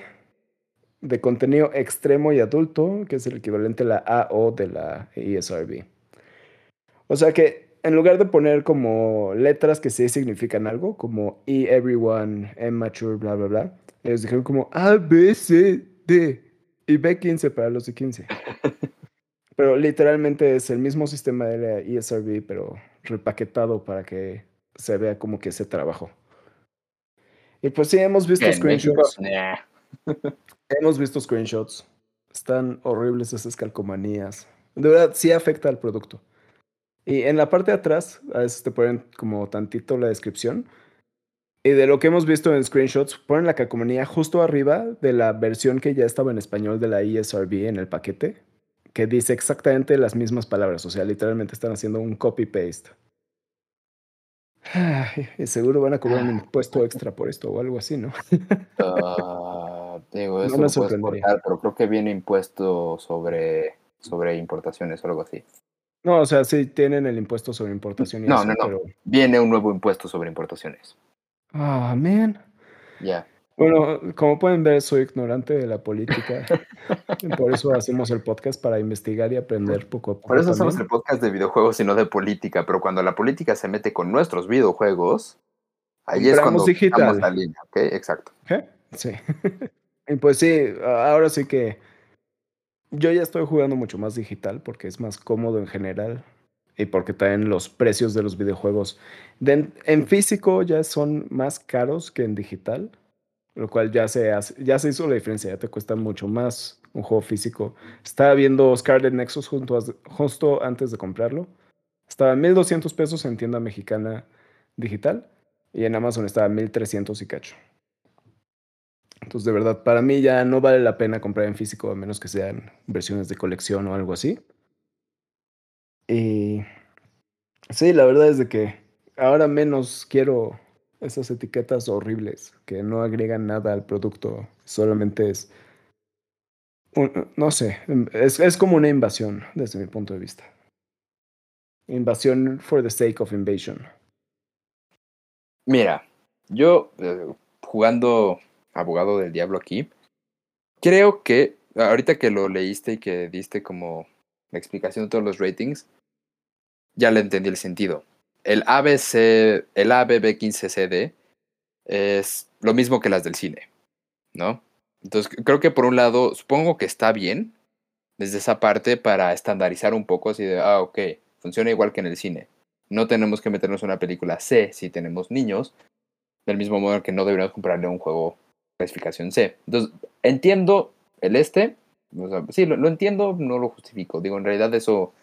de contenido extremo y adulto, que es el equivalente a la AO de la ESRB. O sea que en lugar de poner como letras que sí significan algo, como E everyone, M mature, bla, bla, bla, ellos dijeron como A, B, C, D y B15 para los de 15. pero literalmente es el mismo sistema de la ESRB, pero repaquetado para que se vea como que se trabajó. Y pues sí, hemos visto screenshots. hemos visto screenshots. Están horribles esas calcomanías. De verdad, sí afecta al producto. Y en la parte de atrás, a veces te ponen como tantito la descripción. Y de lo que hemos visto en screenshots, ponen la calcomanía justo arriba de la versión que ya estaba en español de la ESRB en el paquete, que dice exactamente las mismas palabras. O sea, literalmente están haciendo un copy-paste. Y seguro van a cobrar un impuesto extra por esto o algo así, ¿no? Uh, digo, eso no me cortar, pero creo que viene impuesto sobre, sobre importaciones o algo así. No, o sea, sí tienen el impuesto sobre importación. no, no, no. Viene un nuevo impuesto sobre importaciones. Ah, man. Ya. Bueno, como pueden ver, soy ignorante de la política. por eso hacemos el podcast para investigar y aprender poco a poco. Por eso hacemos el podcast de videojuegos y no de política. Pero cuando la política se mete con nuestros videojuegos, ahí es cuando digital. la línea. ¿ok? Exacto. ¿Qué? Sí. y pues sí, ahora sí que yo ya estoy jugando mucho más digital porque es más cómodo en general y porque también los precios de los videojuegos en físico ya son más caros que en digital, lo cual ya se, ya se hizo la diferencia, ya te cuesta mucho más un juego físico. Estaba viendo Scarlet Nexus justo antes de comprarlo. Estaba en 1200 pesos en tienda mexicana digital y en Amazon estaba 1300 y cacho. Entonces, de verdad, para mí ya no vale la pena comprar en físico, a menos que sean versiones de colección o algo así. Y sí, la verdad es de que ahora menos quiero esas etiquetas horribles que no agregan nada al producto, solamente es, no sé, es, es como una invasión desde mi punto de vista. Invasión for the sake of invasion. Mira, yo eh, jugando abogado del diablo aquí, creo que ahorita que lo leíste y que diste como la explicación de todos los ratings, ya le entendí el sentido. El ABC, el ABB15CD es lo mismo que las del cine, ¿no? Entonces creo que por un lado, supongo que está bien desde esa parte para estandarizar un poco, así de, ah, ok, funciona igual que en el cine. No tenemos que meternos en una película C si tenemos niños, del mismo modo que no deberíamos comprarle un juego clasificación C. Entonces, entiendo el este, sí, lo, entiendo, no lo justifico. Digo, en realidad eso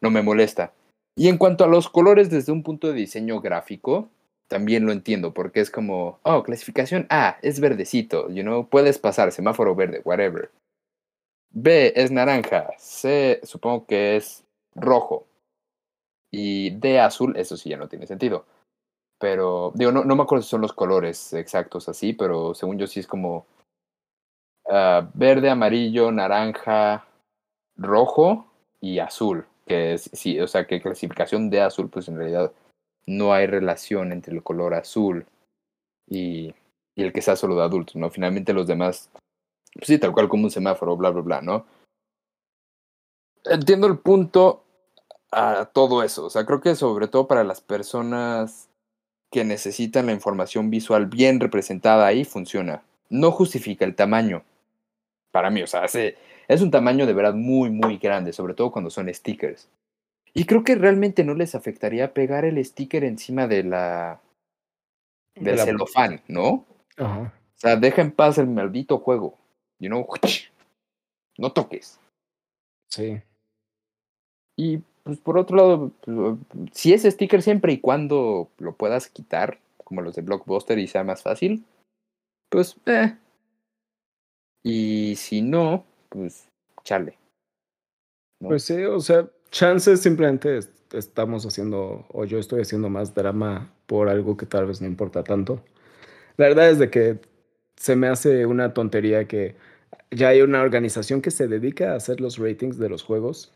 no me molesta. Y en cuanto a los colores desde un punto de diseño gráfico, también lo entiendo, porque es como, oh, clasificación A, es verdecito, you know, puedes pasar, semáforo verde, whatever. B es naranja, C supongo que es rojo. Y D azul, eso sí ya no tiene sentido. Pero, digo, no, no me acuerdo si son los colores exactos así, pero según yo sí es como uh, verde, amarillo, naranja, rojo y azul. Que es, sí, o sea, que clasificación de azul, pues en realidad no hay relación entre el color azul y, y el que sea solo de adultos, ¿no? Finalmente los demás, pues sí, tal cual como un semáforo, bla, bla, bla, ¿no? Entiendo el punto a todo eso. O sea, creo que sobre todo para las personas que necesitan la información visual bien representada ahí funciona. No justifica el tamaño. Para mí, o sea, es un tamaño de verdad muy, muy grande, sobre todo cuando son stickers. Y creo que realmente no les afectaría pegar el sticker encima de la. del celofán, ¿no? Ajá. O sea, deja en paz el maldito juego. You know, no toques. Sí. Y pues por otro lado, pues, si es sticker siempre y cuando lo puedas quitar, como los de Blockbuster y sea más fácil, pues eh. Y si no, pues chale. Pues sí, o sea, chances simplemente estamos haciendo, o yo estoy haciendo más drama por algo que tal vez no importa tanto. La verdad es de que se me hace una tontería que ya hay una organización que se dedica a hacer los ratings de los juegos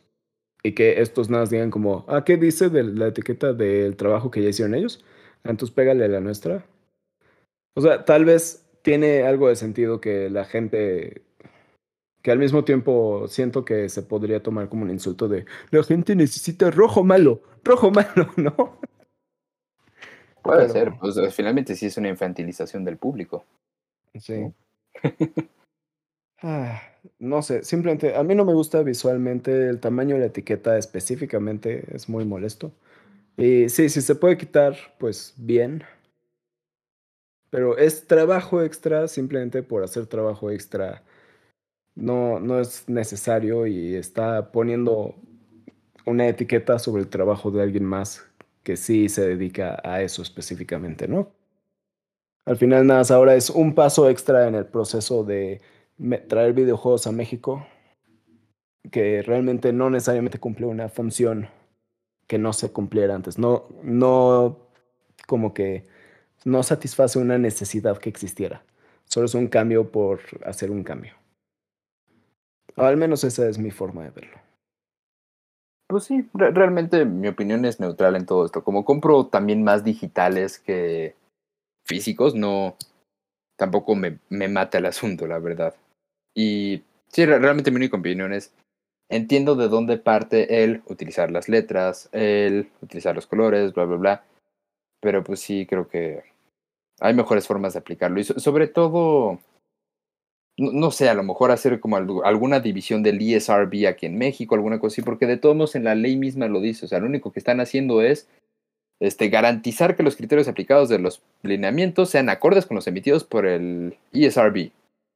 y que estos nada digan como, ah, ¿qué dice de la etiqueta del trabajo que ya hicieron ellos? Ah, entonces pégale a la nuestra. O sea, tal vez tiene algo de sentido que la gente, que al mismo tiempo siento que se podría tomar como un insulto de, la gente necesita rojo malo, rojo malo, ¿no? Puede ser, pues finalmente sí es una infantilización del público. Sí. Ah, no sé, simplemente a mí no me gusta visualmente el tamaño de la etiqueta específicamente, es muy molesto. Y sí, si se puede quitar, pues bien. Pero es trabajo extra simplemente por hacer trabajo extra. No, no es necesario y está poniendo una etiqueta sobre el trabajo de alguien más que sí se dedica a eso específicamente, ¿no? Al final, nada, ahora es un paso extra en el proceso de traer videojuegos a México que realmente no necesariamente cumple una función que no se cumpliera antes. No, no como que no satisface una necesidad que existiera. Solo es un cambio por hacer un cambio. O al menos esa es mi forma de verlo. Pues sí, realmente mi opinión es neutral en todo esto. Como compro también más digitales que físicos, no tampoco me, me mata el asunto, la verdad. Y sí, realmente mi única opinión es, entiendo de dónde parte el utilizar las letras, el utilizar los colores, bla, bla, bla. Pero pues sí, creo que hay mejores formas de aplicarlo. Y sobre todo, no, sé, a lo mejor hacer como alguna división del ESRB aquí en México, alguna cosa así, porque de todos modos en la ley misma lo dice. O sea, lo único que están haciendo es este, garantizar que los criterios aplicados de los lineamientos sean acordes con los emitidos por el ESRB.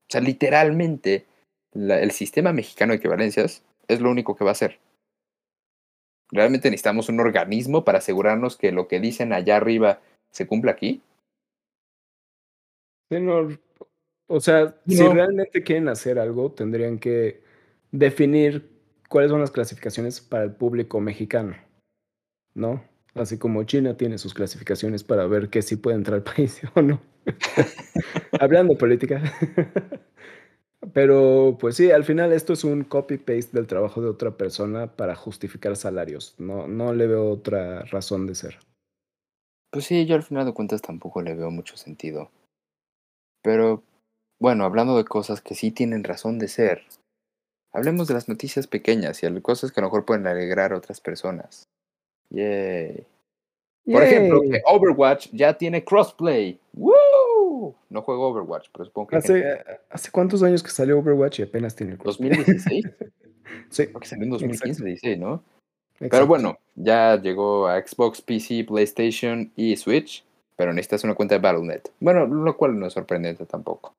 O sea, literalmente, el sistema mexicano de equivalencias es lo único que va a hacer. ¿Realmente necesitamos un organismo para asegurarnos que lo que dicen allá arriba se cumpla aquí? o sea, si realmente quieren hacer algo, tendrían que definir cuáles son las clasificaciones para el público mexicano, ¿no? Así como China tiene sus clasificaciones para ver qué sí puede entrar al país o no. Hablando política. Pero pues sí, al final esto es un copy-paste del trabajo de otra persona para justificar salarios. No, no le veo otra razón de ser. Pues sí, yo al final de cuentas tampoco le veo mucho sentido. Pero bueno, hablando de cosas que sí tienen razón de ser, hablemos de las noticias pequeñas y de cosas que a lo mejor pueden alegrar a otras personas. Yay. Por ejemplo, que Overwatch ya tiene crossplay. ¡Woo! No juego Overwatch, pero supongo que. ¿Hace, ¿Hace cuántos años que salió Overwatch y apenas tiene crossplay? 2016. sí. Salió en 2015, dice, ¿no? Pero bueno, ya llegó a Xbox, PC, PlayStation y Switch, pero necesitas una cuenta de Battle.net. Bueno, lo cual no es sorprendente tampoco.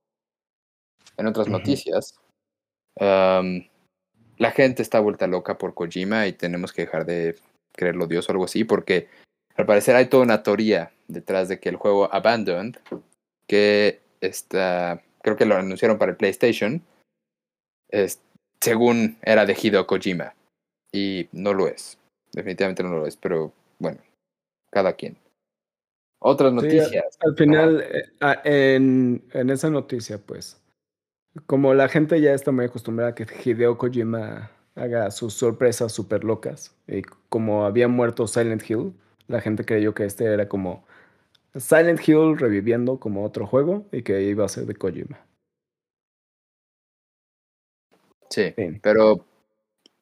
En otras noticias, la gente está vuelta loca por Kojima y tenemos que dejar de creerlo Dios o algo así, porque al parecer hay toda una teoría detrás de que el juego Abandoned, que está, creo que lo anunciaron para el PlayStation, es, según era de Hideo Kojima. Y no lo es. Definitivamente no lo es, pero bueno, cada quien. Otras noticias. al, final, eh, en, en esa noticia, pues, como la gente ya está muy acostumbrada a que Hideo Kojima haga sus sorpresas súper locas, y como había muerto Silent Hill, la gente creyó que este era como Silent Hill reviviendo como otro juego y que iba a ser de Kojima. Sí, pero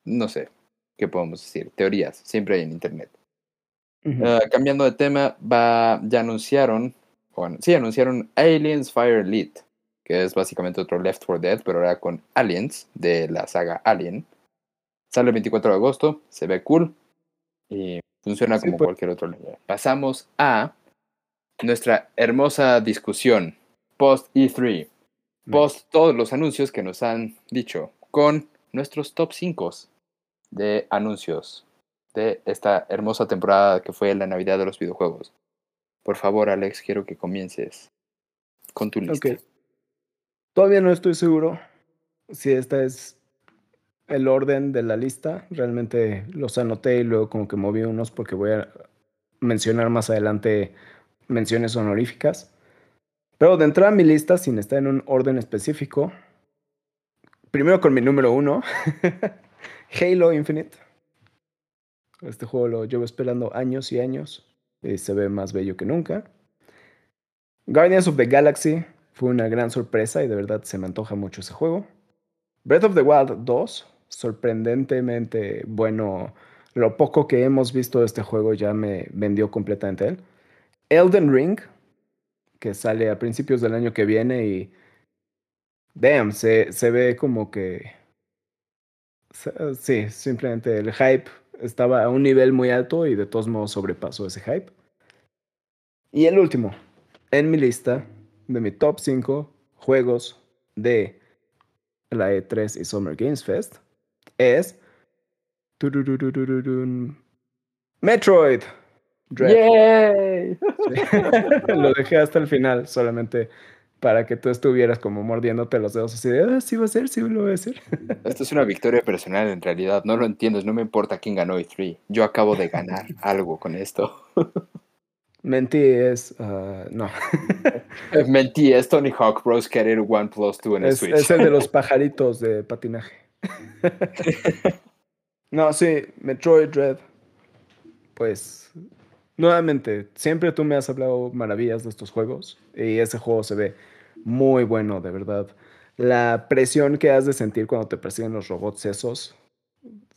no sé qué podemos decir. Teorías, siempre hay en internet. Ah, cambiando de tema, va, ya anunciaron, bueno, sí, anunciaron Aliens Fire Elite, que es básicamente otro Left 4 Dead, pero ahora con Aliens de la saga Alien. Sale el 24 de agosto, se ve cool y funciona como pues. cualquier otro. Pasamos a nuestra hermosa discusión post E3, post todos los anuncios que nos han dicho, con nuestros top 5 de anuncios de esta hermosa temporada que fue la Navidad de los videojuegos. Por favor, Alex, quiero que comiences con tu lista. Todavía no estoy seguro si esta es el orden de la lista. Realmente los anoté y luego como que moví unos porque voy a mencionar más adelante menciones honoríficas. Pero de entrada a mi lista, sin estar en un orden específico, primero con mi número uno, Halo Infinite. Este juego lo llevo esperando años y años y se ve más bello que nunca. Guardians of the Galaxy fue una gran sorpresa y de verdad se me antoja mucho ese juego. Breath of the Wild 2, sorprendentemente bueno. Lo poco que hemos visto de este juego ya me vendió completamente él. Elden Ring, que sale a principios del año que viene y. Damn, se, se ve como que. Sí, simplemente el hype estaba a un nivel muy alto y de todos modos sobrepasó ese hype. Y el último, en mi lista de mi top 5 juegos de la E3 y Summer Games Fest, es Metroid. ¡Yay! Lo dejé hasta el final, solamente para que tú estuvieras como mordiéndote los dedos así de, ah, sí va a ser, sí lo voy a hacer. Esto es una victoria personal en realidad, no lo entiendes, no me importa quién ganó E3, yo acabo de ganar algo con esto. Mentí es, uh, no. Mentí es Tony Hawk Bros. Career One Plus 2 en el Switch. Es el de los pajaritos de patinaje. no, sí, Metroid Dread. Pues, nuevamente, siempre tú me has hablado maravillas de estos juegos y ese juego se ve muy bueno, de verdad. La presión que has de sentir cuando te persiguen los robots esos,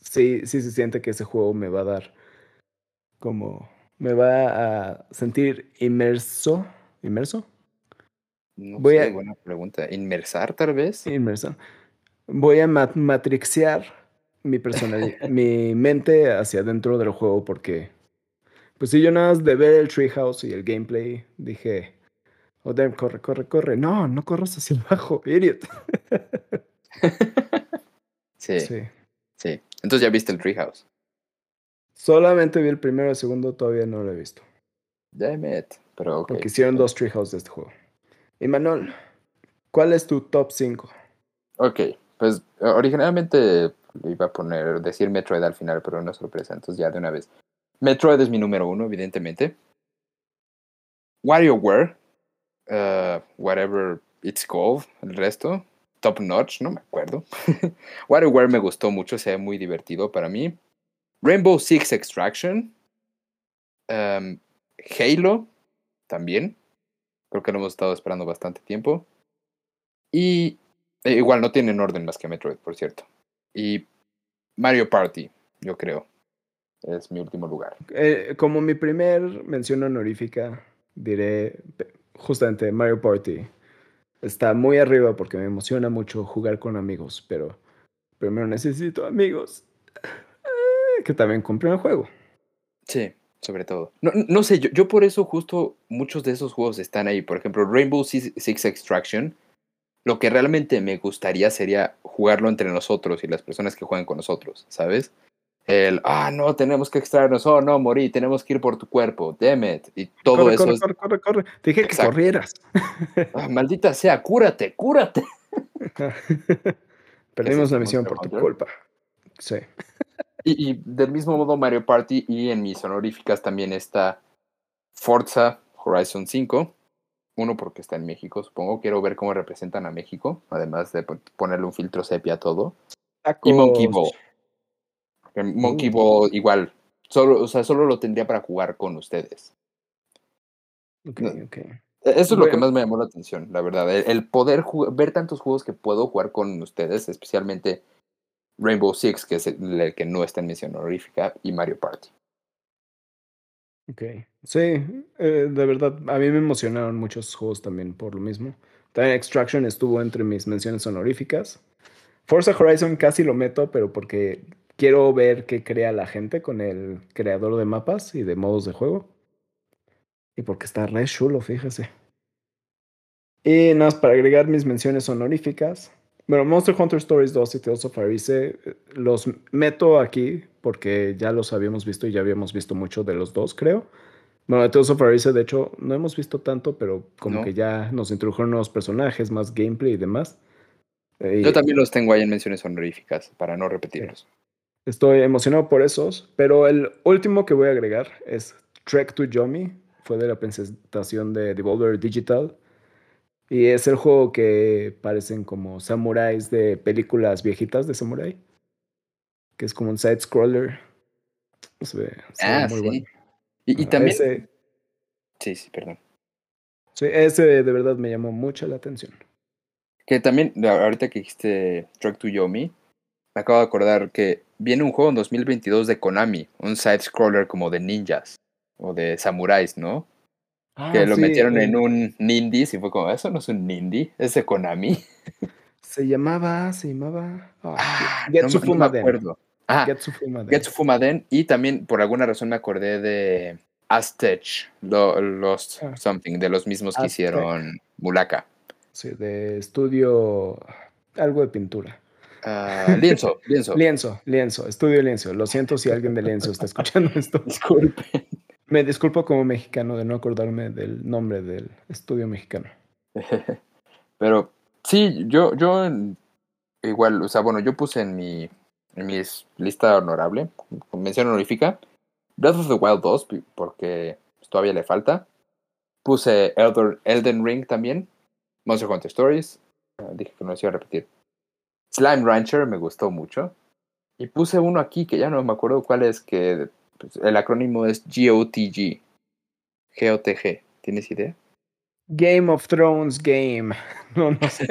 sí, sí se siente que ese juego me va a dar como, me va a sentir inmerso, inmerso. No Voy sé, buena pregunta. ¿Inmersar tal vez? Inmersar voy a matrixear mi personalidad, mi mente hacia adentro del juego porque, pues si yo nada más de ver el treehouse y el gameplay, dije, oh damn, corre, corre, corre. No, no corras hacia abajo, idiot. sí, sí. Sí. Entonces ya viste el treehouse. Solamente vi el primero, el segundo todavía no lo he visto. Damn it. Pero okay. Porque hicieron dos treehouse de este juego. Y Manuel, ¿cuál es tu top 5? Ok, pues originalmente iba a poner, decir Metroid al final, pero una sorpresa, entonces ya de una vez. Metroid es mi número uno, evidentemente. WarioWare, uh, whatever it's called, el resto. Top Notch, no me acuerdo. WarioWare me gustó mucho, se ve muy divertido para mí. Rainbow Six Extraction. Um, Halo, también. Creo que lo hemos estado esperando bastante tiempo. Y eh, igual no tienen orden más que Metroid, por cierto. Y Mario Party, yo creo. Es mi último lugar. Eh, como mi primer mención honorífica, diré justamente Mario Party. Está muy arriba porque me emociona mucho jugar con amigos, pero primero necesito amigos eh, que también compren el juego. Sí, sobre todo. No, no sé, yo, yo, por eso justo muchos de esos juegos están ahí. Por ejemplo, Rainbow Six Extraction. Lo que realmente me gustaría sería jugarlo entre nosotros y las personas que juegan con nosotros, ¿sabes? El, ah, no, tenemos que extraernos, oh, no, morí, tenemos que ir por tu cuerpo, damn it. Y todo corre, eso. Corre, es... corre, corre, corre. Te dije Exacto. que corrieras. Ah, maldita sea, cúrate, cúrate. Perdimos la misión por tu culpa. Sí. Y, y, del mismo modo Mario Party y en mis honoríficas también está Forza Horizon 5. Uno porque está en México, supongo. Quiero ver cómo representan a México, además de ponerle un filtro sepia a todo. Tacos. Y Monkey Ball. Monkey Ball igual. Solo, o sea, solo lo tendría para jugar con ustedes. Ok, ok. E, Eso es bueno. lo que más me llamó la atención, la verdad. El, el poder ver tantos juegos que puedo jugar con ustedes, especialmente Rainbow Six, que es el, el que no está en misión honorífica, y Mario Party. Ok. Sí, eh, de verdad, a mí me emocionaron muchos juegos también por lo mismo. También Extraction estuvo entre mis menciones honoríficas. Forza Horizon casi lo meto, pero porque quiero ver qué crea la gente con el creador de mapas y de modos de juego. Y porque está re chulo, fíjese. Y nada más para agregar mis menciones honoríficas. Bueno, Monster Hunter Stories 2 y Tales of Arise los meto aquí porque ya los habíamos visto y ya habíamos visto mucho de los dos, creo. Bueno, de Tales of Arise, de hecho, no hemos visto tanto, pero como ¿No? que ya nos introdujeron nuevos personajes, más gameplay y demás. Eh, Yo también los tengo ahí en menciones honoríficas, para no repetirlos. Estoy emocionado por esos, pero el último que voy a agregar es Trek to Yomi. Fue de la presentación de Devolver Digital. Y es el juego que parecen como samuráis de películas viejitas de samurai. Que es como un side-scroller. Se ve, se ah, ve muy sí. bueno. Y, también... Ese, Sí, sí, perdón. sí, ese de verdad me llamó mucho la atención. Que también, ahorita que dijiste Track to Yomi, me acabo de acordar que viene un juego en 2022 de Konami, un side-scroller como de ninjas o de samuráis, ¿no? que Ah, lo sí, metieron eh, en un Nindies y fue como, eso no es un Nindy, es de Konami. Se llamaba, se llamaba. ah, no, Getsu no me acuerdo. Ah, Getsu Fumaden. Getsu Fumaden y también por alguna razón me acordé de Aztech, lo, los Ah. something, de los mismos que hicieron Mulaka. Sí, de estudio. Algo de pintura. Ah, lienzo, lienzo. Lienzo, lienzo, estudio lienzo. Lo siento si alguien de lienzo está escuchando esto. Disculpe. Me disculpo como mexicano de no acordarme del nombre del estudio mexicano. Pero sí, yo, yo igual, o sea, bueno, yo puse en mi, en mi lista honorable, mención honorífica, Breath of the Wild 2, pi- porque pues, todavía le falta. Puse Elder, Elden Ring también, Monster Hunter Stories, ah, dije que no los iba a repetir. Slime Rancher me gustó mucho. Y puse uno aquí que ya no me acuerdo cuál es, que pues, el acrónimo es GOTG. GOTG. ¿Tienes idea? Game of Thrones Game. No, no sé.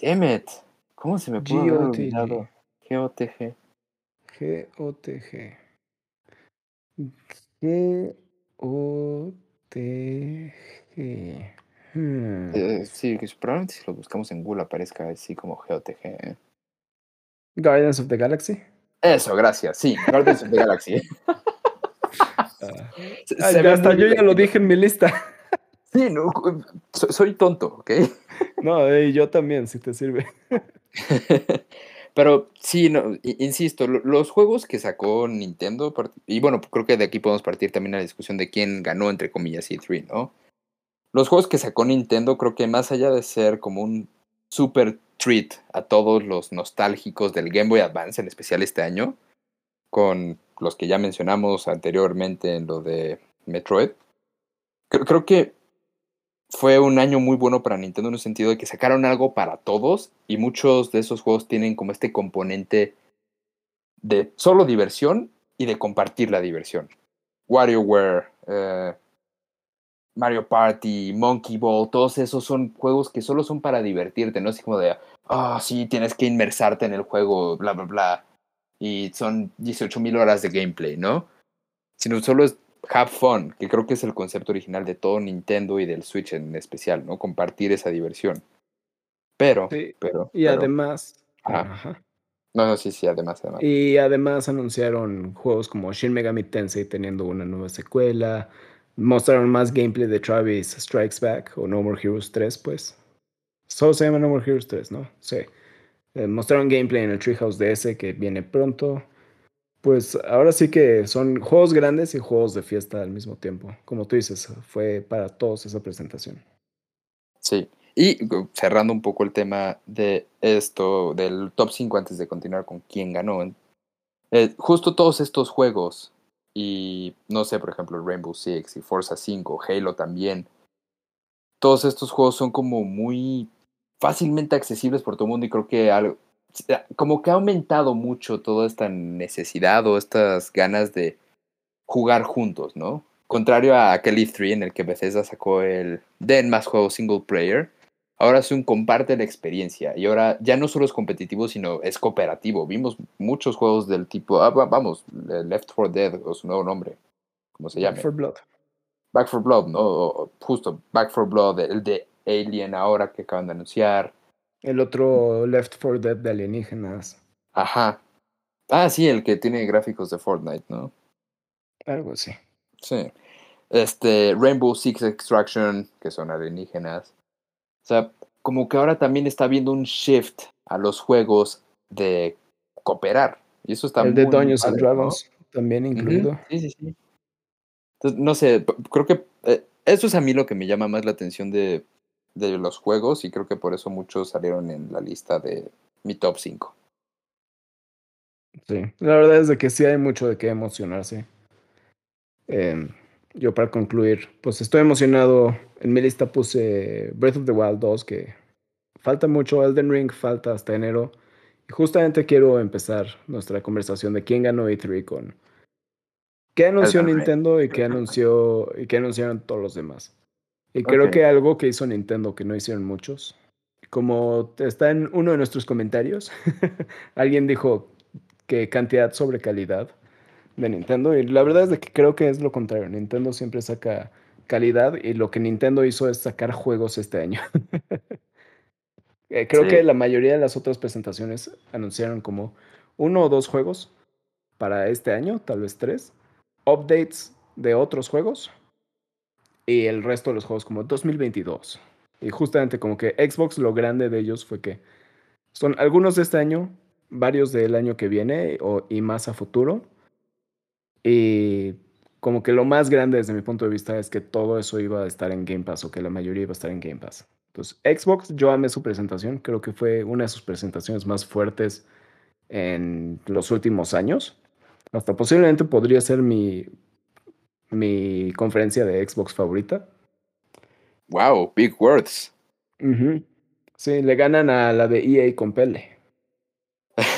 Damn it. ¿Cómo se me pudo GOTG. olvidado? GOTG. G-O-T-G. G-O-T-G. Hmm. Eh, sí, que probablemente si lo buscamos en Google aparezca así como GOTG. ¿eh? Guardians of the Galaxy. Eso, gracias. Sí, Guardians of the Galaxy. Ah. Se- se ya ve está, muy yo ya lo dije en mi lista. Sí, no, soy, soy tonto, ¿ok? No, eh, yo también, si te sirve. Pero sí, no, insisto, lo- los juegos que sacó Nintendo, y bueno, creo que de aquí podemos partir también a la discusión de quién ganó, entre comillas, E3, ¿no? Los juegos que sacó Nintendo, creo que más allá de ser como un super treat a todos los nostálgicos del Game Boy Advance, en especial este año, con los que ya mencionamos anteriormente en lo de Metroid. Creo, que fue un año muy bueno para Nintendo en el sentido de que sacaron algo para todos y muchos de esos juegos tienen como este componente de solo diversión y de compartir la diversión. WarioWare, eh, Mario Party, Monkey Ball, todos esos son juegos que solo son para divertirte, no así como de, ah, sí, tienes que inmersarte en el juego, bla, bla, bla. Y son 18.000 horas de gameplay, ¿no? Sino solo es have fun, que creo que es el concepto original de todo Nintendo y del Switch en especial, ¿no? Compartir esa diversión. Pero, Sí, pero. Y pero- además. Ajá. ajá. No, no, sí, sí, además, además. Y además anunciaron juegos como Shin Megami Tensei teniendo una nueva secuela. Mostraron más gameplay de Travis Strikes Back o No More Heroes 3, pues. Solo se llama No More Heroes 3, ¿no? Sí. Eh, mostraron gameplay en el Treehouse DS que viene pronto. Pues ahora sí que son juegos grandes y juegos de fiesta al mismo tiempo. Como tú dices, fue para todos esa presentación. Sí. Y cerrando un poco el tema de esto, del top 5 antes de continuar con quién ganó. eh, justo todos estos juegos, y no sé, por ejemplo, Rainbow Six y Forza 5, Halo también, todos estos juegos son como muy fácilmente accesibles por todo el mundo y creo que algo, como que ha aumentado mucho toda esta necesidad o estas ganas de jugar juntos, ¿no? Contrario a aquel E3 en el que Bethesda sacó el den más juegos single player, ahora es un comparte la experiencia y ahora ya no solo es competitivo, sino es cooperativo. Vimos muchos juegos del tipo, ah, va- vamos, Left 4 Dead o su nuevo nombre, como se llame. Back for Blood. Back for Blood, ¿no? O justo Back for Blood, el de Alien ahora que acaban de anunciar. El otro Left 4 Dead de alienígenas. Ajá. Ah, sí, el que tiene gráficos de Fortnite, ¿no? Algo así. Sí. Este, Rainbow Six Extraction, que son alienígenas. O sea, como que ahora también está habiendo un shift a los juegos de cooperar. Y eso está el de muy, Dungeons and. Dragons también incluido. Sí, sí, sí. Entonces, no sé, creo que eh, eso es a mí lo que me llama más la atención de, de los juegos y creo que por eso muchos salieron en la lista de mi top 5. Sí, la verdad es de que sí hay mucho de qué emocionarse. Em, yo para concluir, pues estoy emocionado. En mi lista puse Breath of the Wild 2, que falta mucho. Elden Ring falta hasta enero. Y justamente quiero empezar nuestra conversación de quién ganó E3 con qué anunció. Nintendo y qué anunció y qué anunciaron todos los demás. Y creo que algo que hizo Nintendo que no hicieron muchos, como está en uno de nuestros comentarios, alguien dijo que cantidad sobre calidad de Nintendo. Y la verdad es de que creo que es lo contrario. Nintendo siempre saca calidad y lo que Nintendo hizo es sacar juegos este año. Eh, creo Sí. que la mayoría de las otras presentaciones anunciaron como uno o dos juegos para este año, tal vez tres, updates de otros juegos y el resto de los juegos como 2022. Y justamente como que Xbox lo grande de ellos fue que son algunos de este año, varios del año que viene o, y más a futuro. Y como que lo más grande desde mi punto de vista es que todo eso iba a estar en Game Pass o que la mayoría iba a estar en Game Pass. Entonces, Xbox, yo amé su presentación, creo que fue una de sus presentaciones más fuertes en los últimos años. Hasta posiblemente podría ser mi, mi conferencia de Xbox favorita. Wow, big words. Sí, le ganan a la de EA con Pele.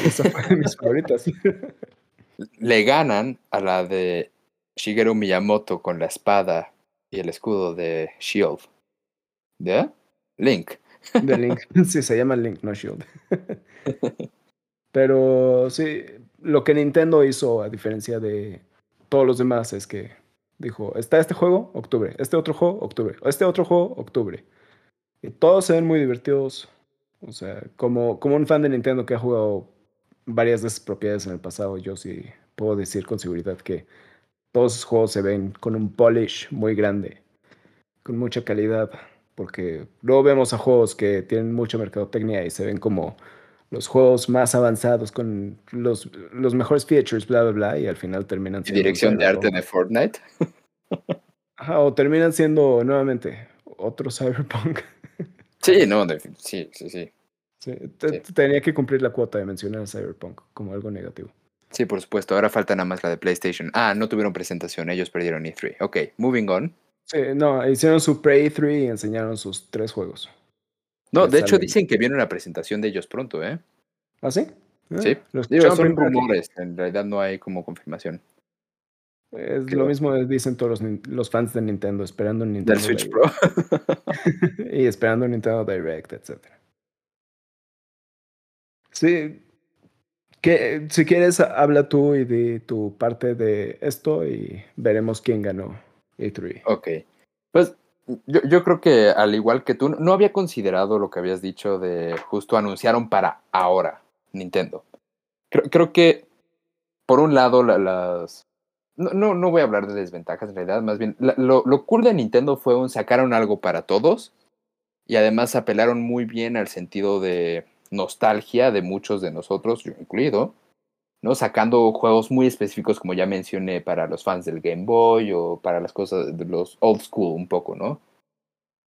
Esa fue de mis favoritas. Le ganan a la de Shigeru Miyamoto con la espada y el escudo de Shield. ¿Ya? Link. De Link. Sí, se llama Link, no Shield. Pero sí, lo que Nintendo hizo, a diferencia de todos los demás, es que dijo, está este juego, octubre, este otro juego, octubre, este otro juego, octubre. Y todos se ven muy divertidos. O sea, como, como un fan de Nintendo que ha jugado varias de sus propiedades en el pasado, yo sí puedo decir con seguridad que todos esos juegos se ven con un polish muy grande, con mucha calidad, porque luego vemos a juegos que tienen mucha mercadotecnia y se ven como los juegos más avanzados con los, los mejores features, bla, bla, bla, y al final terminan Y siendo dirección de arte de Fortnite. Ajá, o terminan siendo nuevamente otro Cyberpunk. Sí, no, de- sí, sí, sí. Sí, Sí. Tenía que cumplir la cuota de mencionar a Cyberpunk como algo negativo. Sí, por supuesto. Ahora falta nada más la de PlayStation. Ah, no tuvieron presentación, ellos perdieron E3. Ok, moving on. Sí, no, hicieron su pre-E3 y enseñaron sus tres juegos. No, de hecho dicen que viene una presentación de ellos pronto, ¿eh? ¿Ah, sí? Ah, Sí. lo Digo, son rumores, en realidad no hay como confirmación. Es lo mismo dicen todos los, los fans de Nintendo, esperando un Nintendo Del Switch Direct. Pro. y esperando un Nintendo Direct, etc. Sí. Que, si quieres, habla tú y di tu parte de esto y veremos quién ganó E E3. ok. Pues yo, yo creo que al igual que tú, no había considerado lo que habías dicho de justo anunciaron para ahora Nintendo. Creo, creo que, por un lado, la- las... No, no, no voy a hablar de desventajas en realidad, más bien, lo, lo cool de Nintendo fue un sacaron algo para todos y además apelaron muy bien al sentido de nostalgia de muchos de nosotros, yo incluido, ¿no? Sacando juegos muy específicos, como ya mencioné, para los fans del Game Boy o para las cosas de los old school un poco, ¿no?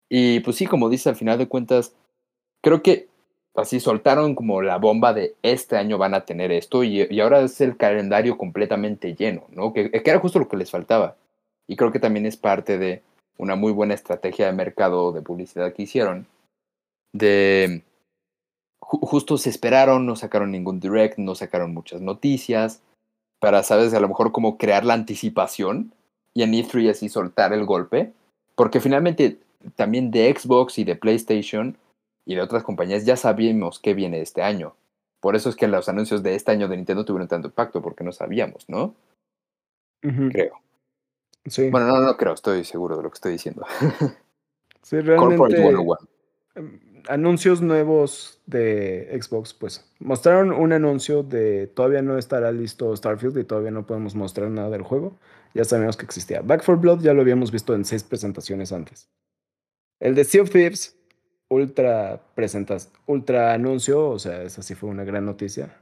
Y pues sí, como dice, al final de cuentas, creo que así soltaron como la bomba de este año van a tener esto y, ahora es el calendario completamente lleno, ¿no? Que, que era justo lo que les faltaba. Y creo que también es parte de una muy buena estrategia de mercado de publicidad que hicieron. De ju- justo se esperaron, no sacaron ningún direct, no sacaron muchas noticias, para, sabes, a lo mejor como crear la anticipación y en E3 así soltar el golpe, porque finalmente también de Xbox y de PlayStation y de otras compañías ya sabíamos qué viene este año. Por eso es que los anuncios de este año de Nintendo tuvieron tanto impacto, porque no sabíamos, ¿no? Creo. Sí, Bueno, no, no creo, estoy seguro de lo que estoy diciendo. sí, Corporate realmente 101. Anuncios nuevos de Xbox, pues mostraron un anuncio de todavía no estará listo Starfield y todavía no podemos mostrar nada del juego. Ya sabemos que existía. Back for Blood ya lo habíamos visto en seis presentaciones antes. El de Sea of Thieves, ultra presentas, ultra anuncio, o sea, esa sí fue una gran noticia.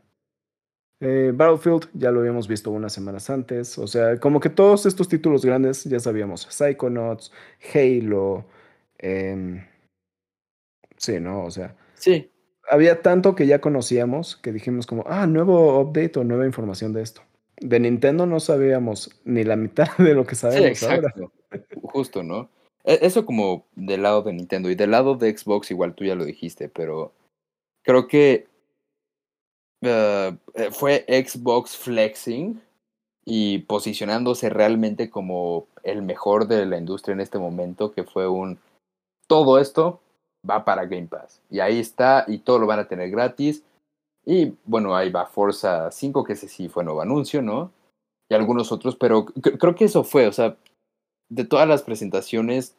Eh, Battlefield ya lo habíamos visto unas semanas antes, o sea, como que todos estos títulos grandes ya sabíamos. Psychonauts, Halo, em, sí, ¿no? O sea, Sí, había tanto que ya conocíamos que dijimos como, ah, nuevo update o nueva información de esto. De Nintendo no sabíamos ni la mitad de lo que sí, sabemos ahora. Justo, ¿no? E- Eso como del lado de Nintendo y del lado de Xbox igual tú ya lo dijiste, pero creo que eh, eh, fue Xbox flexing y posicionándose realmente como el mejor de la industria en este momento, que fue un todo esto va para Game Pass. Y ahí está, y todo lo van a tener gratis. Y bueno, ahí va Forza 5, que ese sí fue nuevo anuncio, ¿no? Y algunos otros, pero cre- creo que eso fue, o sea, de todas las presentaciones,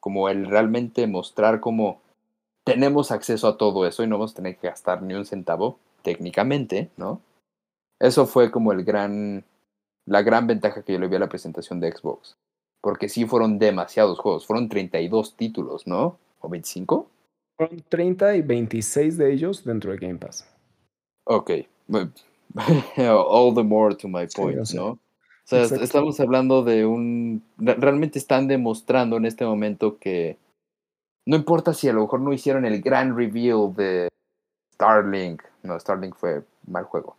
como el realmente mostrar cómo tenemos acceso a todo eso y no vamos a tener que gastar ni un centavo, técnicamente, ¿no? Eso fue como el gran, la gran ventaja que yo le vi a la presentación de Xbox. Porque sí fueron demasiados juegos, fueron 32 títulos, ¿no? ¿O 25? Fueron 30 y 26 de ellos dentro de Game Pass. Ok. All the more to my point, ¿no? O sea, exacto. estamos hablando de un... re- Realmente están demostrando en este momento que no importa si a lo mejor no hicieron el gran reveal de Starlink, no, Starlink fue mal juego,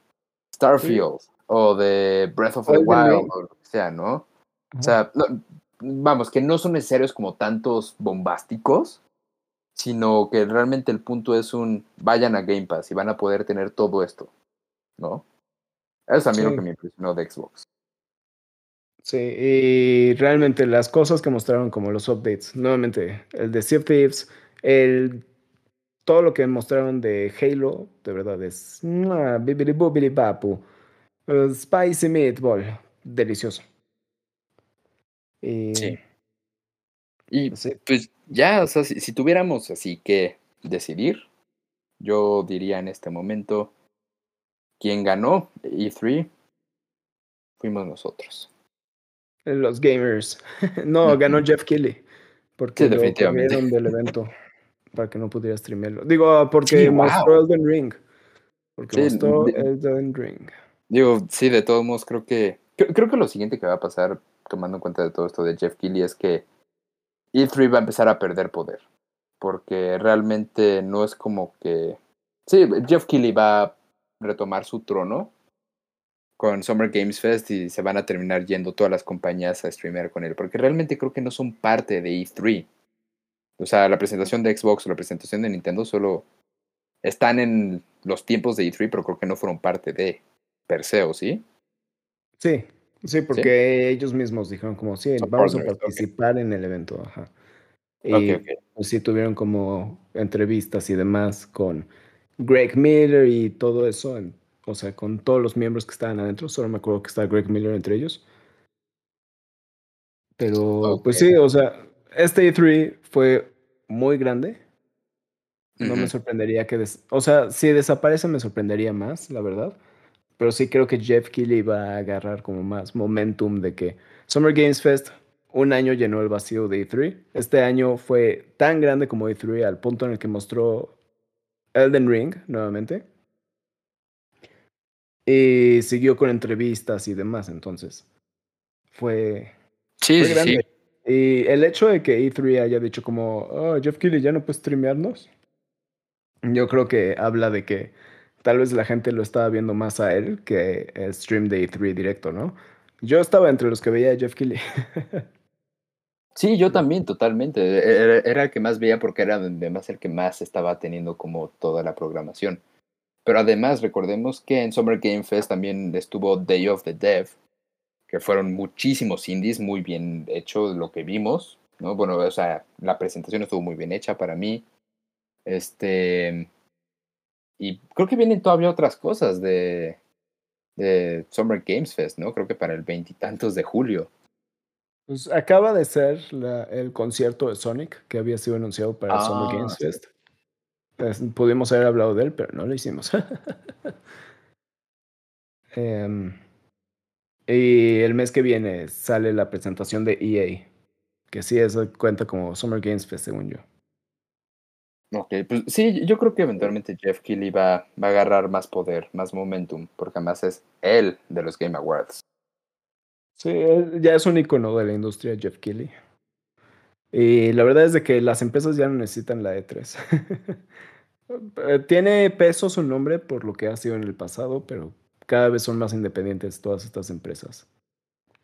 Starfield, o de Breath of the Wild, o lo que sea, ¿no? O sea, no- vamos, que no son necesarios como tantos bombásticos, sino que realmente el punto es un vayan a Game Pass y van a poder tener todo esto, ¿no? Eso es a mí lo que me impresionó de Xbox. Sí, y realmente las cosas que mostraron como los updates, nuevamente, el de Sea of Thieves, el, todo lo que mostraron de Halo, de verdad es spicy meatball, delicioso. Y, Sí. Y sí, pues ya, o sea, si, si tuviéramos así que decidir, yo diría en este momento, quien ganó E3 fuimos nosotros. los gamers. No, ganó Jeff Keighley, porque Sí, definitivamente. del evento para que no pudiera streamearlo. Digo, porque Sí, mostró wow. Elden Ring. Porque Sí, mostró de- Elden Ring. Digo, sí, de todos modos, creo que. Creo, creo que lo siguiente que va a pasar, tomando en cuenta de todo esto de Jeff Keighley, es que E3 va a empezar a perder poder. Porque realmente no es como que. Sí, Jeff Keighley va a retomar su trono. con Summer Games Fest y se van a terminar yendo todas las compañías a streamear con él, porque realmente creo que no son parte de E3. O sea, la presentación de Xbox o la presentación de Nintendo solo están en los tiempos de E3, pero creo que no fueron parte de Perseo, ¿sí? Sí, sí, porque ellos mismos dijeron como, sí, vamos a participar en el evento, ajá. Y pues sí tuvieron como entrevistas y demás con Greg Miller y todo eso, o sea, con todos los miembros que estaban adentro, solo me acuerdo que está Greg Miller entre ellos. Pero, pues sí, o sea, este E3 fue muy grande. No me sorprendería que, o sea, si desaparece me sorprendería más, la verdad. Pero sí creo que Jeff Keighley va a agarrar como más momentum de que Summer Games Fest un año llenó el vacío de E3. Este año fue tan grande como E3 al punto en el que mostró Elden Ring nuevamente. Y siguió con entrevistas y demás, entonces. Fue, sí, grande. Y el hecho de que E3 haya dicho como, oh, Jeff Keighley ya no puede streamearnos, yo creo que habla de que tal vez la gente lo estaba viendo más a él que el stream de E3 directo, ¿no? Yo estaba entre los que veía a Jeff Keighley. Sí, yo también, totalmente. E-, era, el que más veía porque era además el que más estaba teniendo como toda la programación. Pero además, recordemos que en Summer Game Fest también estuvo Day of the Dev, que fueron muchísimos indies, muy bien hecho lo que vimos, ¿no? Bueno, o sea, la presentación estuvo muy bien hecha para mí. Este. Y creo que vienen todavía otras cosas de, de Summer Games Fest, ¿no? Creo que para el veintitantos de julio. Pues acaba de ser el concierto de Sonic que había sido anunciado para Summer ah, Games Fest. Pues, pudimos haber hablado de él, pero no lo hicimos. Em, y el mes que viene sale la presentación de EA, que sí eso cuenta como Summer Games Fest, según yo. Ok, pues sí, yo creo que eventualmente Jeff Keighley va, va a agarrar más poder, más momentum, porque además es él de los Game Awards. Sí, ya es un icono de la industria Jeff Keighley. Y la verdad es de que las empresas ya no necesitan la E3. Eh, tiene peso su nombre por lo que ha sido en el pasado, pero cada vez son más independientes todas estas empresas.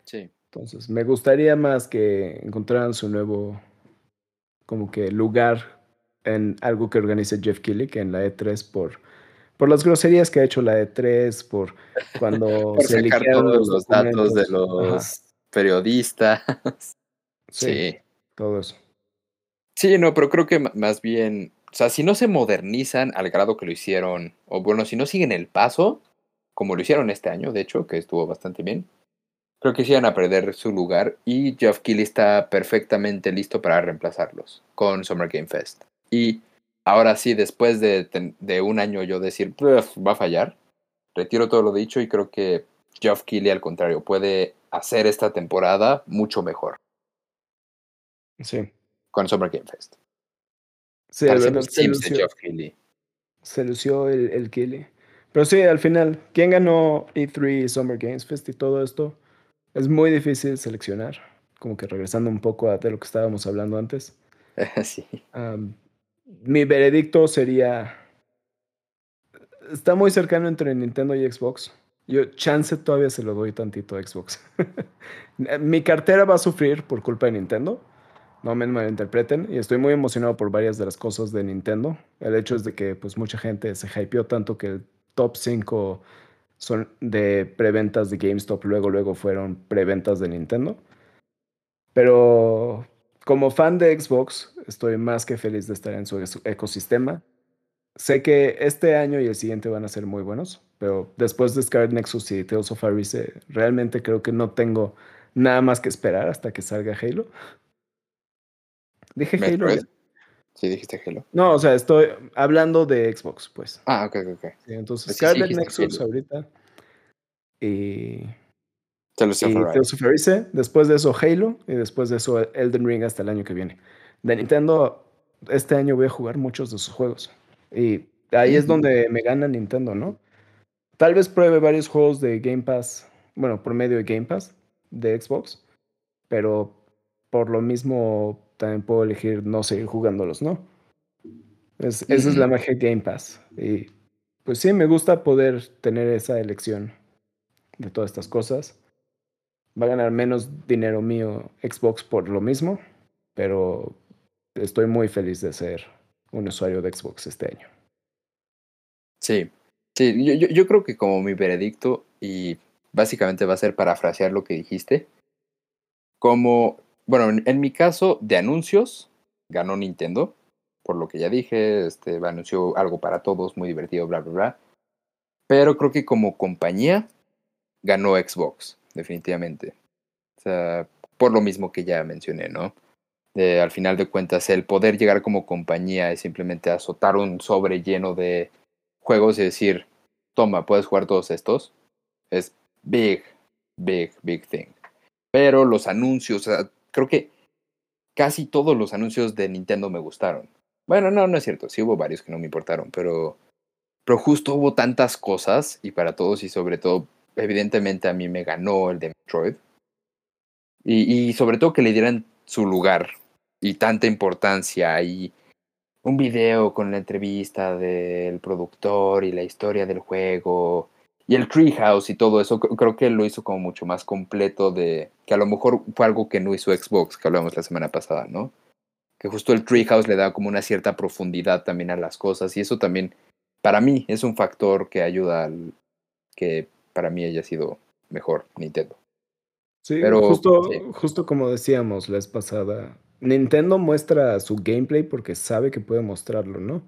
Sí. Entonces, me gustaría más que encontraran su nuevo como que lugar en algo que organice Jeff que en la E3 por por las groserías que ha hecho la E3, por cuando se sacar todos los, datos de los periodistas. Sí, Todo eso. Sí, no, pero creo que más bien, o sea, si no se modernizan al grado que lo hicieron, o bueno, si no siguen el paso, como lo hicieron este año, de hecho, que estuvo bastante bien, creo que sí van a perder su lugar y Jeff Keighley está perfectamente listo para reemplazarlos con Summer Game Fest. Y ahora sí, después de, un año yo decir, va a fallar, retiro todo lo dicho y creo que Geoff Keighley, al contrario, puede hacer esta temporada mucho mejor. Sí. Con Summer Game Fest. Sí, se lució, se lució el, el Keighley. Pero sí, al final, ¿quién ganó E3, Summer Games Fest y todo esto? Es muy difícil seleccionar. Como que regresando un poco a de lo que estábamos hablando antes. sí mi veredicto sería. Está muy cercano entre Nintendo y Xbox. Yo, chance todavía se lo doy tantito a Xbox. mi cartera va a sufrir por culpa de Nintendo. No me malinterpreten. Y estoy muy emocionado por varias de las cosas de Nintendo. El hecho es de que pues mucha gente se hypeó tanto que el top 5 son de preventas de GameStop luego luego fueron preventas de Nintendo. Pero como fan de Xbox, estoy más que feliz de estar en su ecosistema. Sé que este año y el siguiente van a ser muy buenos, pero después de Scarlet Nexus y Tales of Arise, realmente creo que no tengo nada más que esperar hasta que salga Halo. Dije Halo. Sí, dijiste Halo. No, o sea, estoy hablando de Xbox, pues. Ah, ok, ok. entonces, Scarlet Nexus ahorita. Y Tales of Arise. Después de eso Halo y después de eso Elden Ring hasta el año que viene. De Nintendo, este año voy a jugar muchos de sus juegos. Y ahí es donde me gana Nintendo, ¿no? Tal vez pruebe varios juegos de Game Pass, bueno, por medio de Game Pass de Xbox, pero por lo mismo también puedo elegir no seguir jugándolos, ¿no? esa es la magia de Game Pass. Y pues sí, me gusta poder tener esa elección de todas estas cosas. Va a ganar menos dinero mío Xbox por lo mismo, pero estoy muy feliz de ser un usuario de Xbox este año. Sí, sí, yo, creo que como mi veredicto, y básicamente va a ser parafrasear lo que dijiste, como, bueno, en, mi caso de anuncios, ganó Nintendo, por lo que ya dije, este, anunció algo para todos, muy divertido, bla, bla, bla. Pero creo que como compañía ganó Xbox, definitivamente. O sea, por lo mismo que ya mencioné, ¿no? al final de cuentas, el poder llegar como compañía es simplemente azotar un sobre lleno de juegos y decir, toma, puedes jugar todos estos. Es big, big, big thing. Pero los anuncios, o sea, creo que casi todos los anuncios de Nintendo me gustaron. Bueno, no, no es cierto, sí hubo varios que no me importaron, pero, pero justo hubo tantas cosas y para todos y sobre todo, evidentemente a mí me ganó el de Metroid. Y, sobre todo que le dieran su lugar y tanta importancia y un video con la entrevista del productor y la historia del juego y el Treehouse y todo eso, creo que lo hizo como mucho más completo de que a lo mejor fue algo que no hizo Xbox, que hablamos la semana pasada, ¿no? Que justo el Treehouse le da como una cierta profundidad también a las cosas y eso también para mí es un factor que ayuda al que para mí haya sido mejor Nintendo. Sí, Pero, justo, justo como decíamos la vez pasada, Nintendo muestra su gameplay porque sabe que puede mostrarlo, ¿no?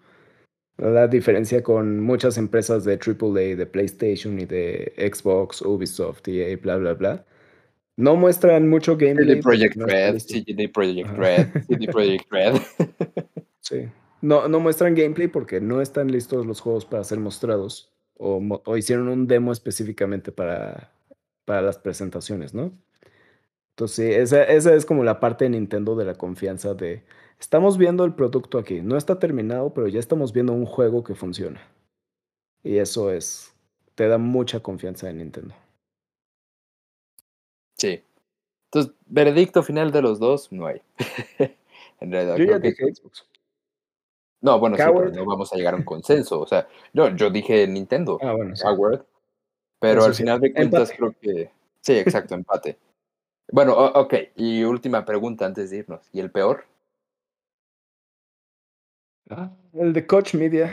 La diferencia con muchas empresas de AAA, de PlayStation y de Xbox, Ubisoft y bla, bla, bla. No muestran mucho gameplay. CD Projekt Red, CD Projekt Red, CD Projekt Red. sí. No, no muestran gameplay porque no están listos los juegos para ser mostrados o, o hicieron un demo específicamente para, para las presentaciones, ¿no? Entonces, esa, esa es como la parte de Nintendo de la confianza de, estamos viendo el producto aquí, no está terminado, pero ya estamos viendo un juego que funciona. Y eso es, te da mucha confianza en Nintendo. Sí. Entonces, veredicto final de los dos, no hay. en realidad, yo ya dije Xbox. No, bueno, sí, pero no vamos a llegar a un consenso. O sea, no, yo dije Nintendo. Ah, bueno, Pero al final de cuentas creo que... Sí, exacto, empate. Bueno, ok. Y última pregunta antes de irnos. ¿Y el peor? Ah, el de Coach Media.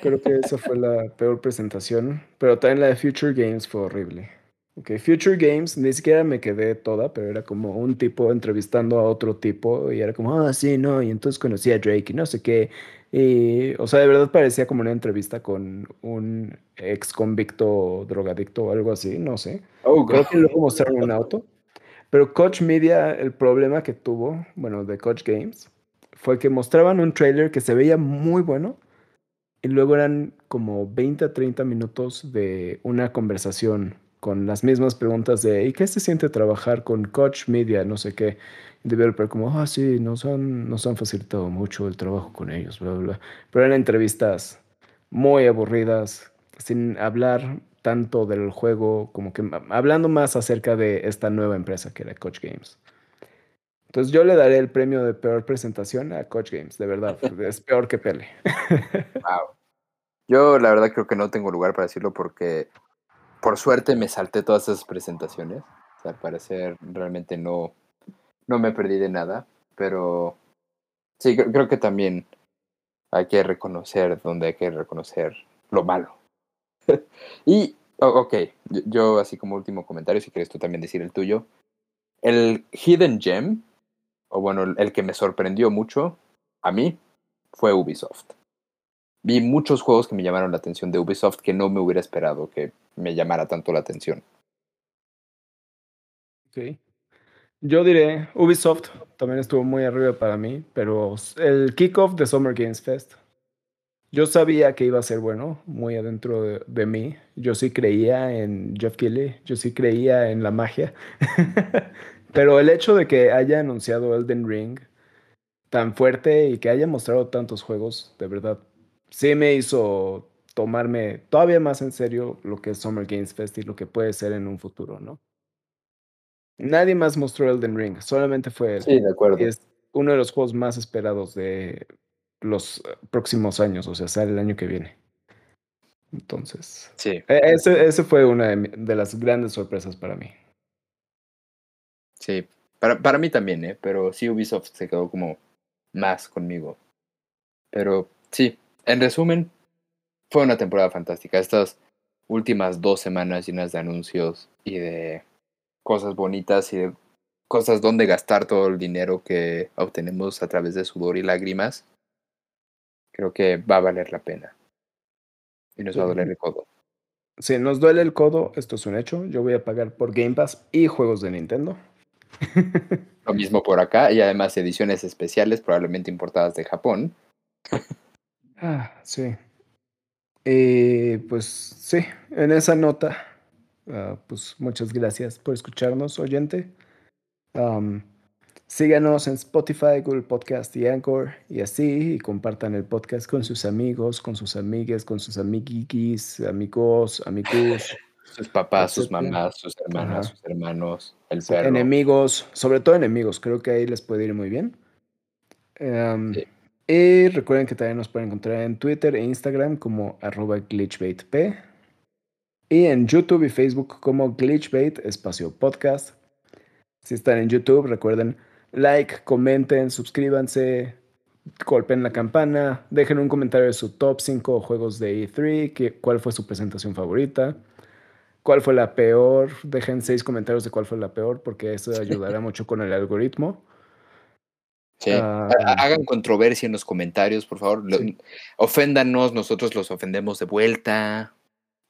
Creo que esa fue la peor presentación. Pero también la de Future Games fue horrible. Ok, Future Games ni siquiera me quedé toda, pero era como un tipo entrevistando a otro tipo y era como, ah, sí, no, y entonces conocí a Drake y no sé qué. Y, o sea, de verdad parecía como una entrevista con un ex convicto drogadicto o algo así, no sé. Oh, Creo que luego mostraron un auto. Pero Coach Media, el problema que tuvo, bueno, de Coach Games, fue que mostraban un trailer que se veía muy bueno y luego eran como 20 a 30 minutos de una conversación con las mismas preguntas de ¿y qué se siente trabajar con Coach Media? No sé qué. Developer como, ah, sí, nos han, nos han facilitado mucho el trabajo con ellos, bla, bla. Pero eran entrevistas muy aburridas, sin hablar tanto del juego, como que hablando más acerca de esta nueva empresa que era Coach Games. Entonces yo le daré el premio de peor presentación a Coach Games, de verdad, es peor que Pele. wow. Yo la verdad creo que no tengo lugar para decirlo porque por suerte me salté todas esas presentaciones. Al parecer realmente no, no me perdí de nada, pero sí, creo que también hay que reconocer donde hay que reconocer lo malo. y, ok, yo, así como último comentario, si quieres tú también decir el tuyo. El Hidden Gem, o bueno, el que me sorprendió mucho, a mí, fue Ubisoft. Vi muchos juegos que me llamaron la atención de Ubisoft que no me hubiera esperado que me llamara tanto la atención. Sí. Yo diré, Ubisoft también estuvo muy arriba para mí, pero el kickoff de Summer Games Fest yo sabía que iba a ser bueno, muy adentro de, mí. Yo sí creía en Jeff Keighley, yo sí creía en la magia. Pero el hecho de que haya anunciado Elden Ring tan fuerte y que haya mostrado tantos juegos, de verdad, sí me hizo tomarme todavía más en serio lo que es Summer Games Fest y lo que puede ser en un futuro, ¿no? Nadie más mostró Elden Ring, solamente fue él. Sí, de acuerdo. Y es uno de los juegos más esperados de los próximos años, o sea, sale el año que viene. Entonces, Sí, e- ese, ese fue una de, de las grandes sorpresas para mí. sí. Para, para mí también, ¿eh? Pero sí Ubisoft se quedó como más conmigo. Pero sí, en resumen, fue una temporada fantástica. Estas últimas dos semanas llenas de anuncios y de cosas bonitas y de cosas donde gastar todo el dinero que obtenemos a través de sudor y lágrimas, creo que va a valer la pena. Y nos va a doler el codo. Si nos duele el codo, esto es un hecho. Yo voy a pagar por Game Pass y juegos de Nintendo. Lo mismo por acá y además ediciones especiales probablemente importadas de Japón. Ah, sí. Y pues sí, en esa nota, ah, pues muchas gracias por escucharnos, oyente. Am, síganos en Spotify, Google Podcast y Anchor y así, y compartan el podcast con sus amigos, con sus amigues, con sus amiguiquis, amigos, amigos, Sus papás, sus mamás, sus hermanas, Ajá. sus hermanos, el perro. enemigos, sobre todo enemigos, creo que ahí les puede ir muy bien. Sí. Y recuerden que también nos pueden encontrar en Twitter e Instagram como arroba glitchbaitp y en YouTube y Facebook como glitchbait espacio podcast. Si están en YouTube, recuerden like, comenten, suscríbanse, golpeen la campana, dejen un comentario de su top 5 juegos de E3, que, cuál fue su presentación favorita, cuál fue la peor, dejen 6 comentarios de cuál fue la peor, porque eso ayudará mucho con el algoritmo. Sí. Ah, Ha- Hagan controversia en los comentarios, por favor. Sí. Oféndanos, nosotros los ofendemos de vuelta.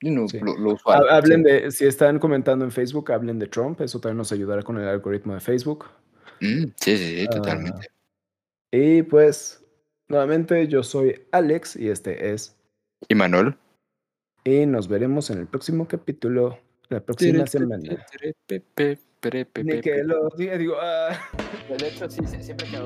You know, Sí. lo, lo usual. Ha- Hablen de, si están comentando en Facebook, hablen de Trump, eso también nos ayudará con el algoritmo de Facebook. Mm, sí, sí, sí, Ah, totalmente. Y pues, nuevamente, yo soy Alex y este es. ¿Y Manuel? Y nos veremos en el próximo capítulo, la próxima semana. Ni que lo diga, digo, ah. De hecho, sí, siempre que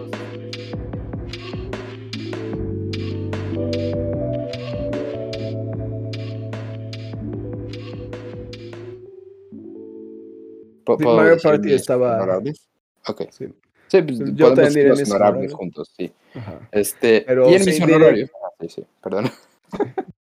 Sí, Mario Party estaba- Honorables? Ok. Sí. Sí, pues, Yo podemos también decir diré los honorables juntos, sí. Ajá. Este, Pero y en sí, mis diré- honorarios. Ah, sí, sí, perdón.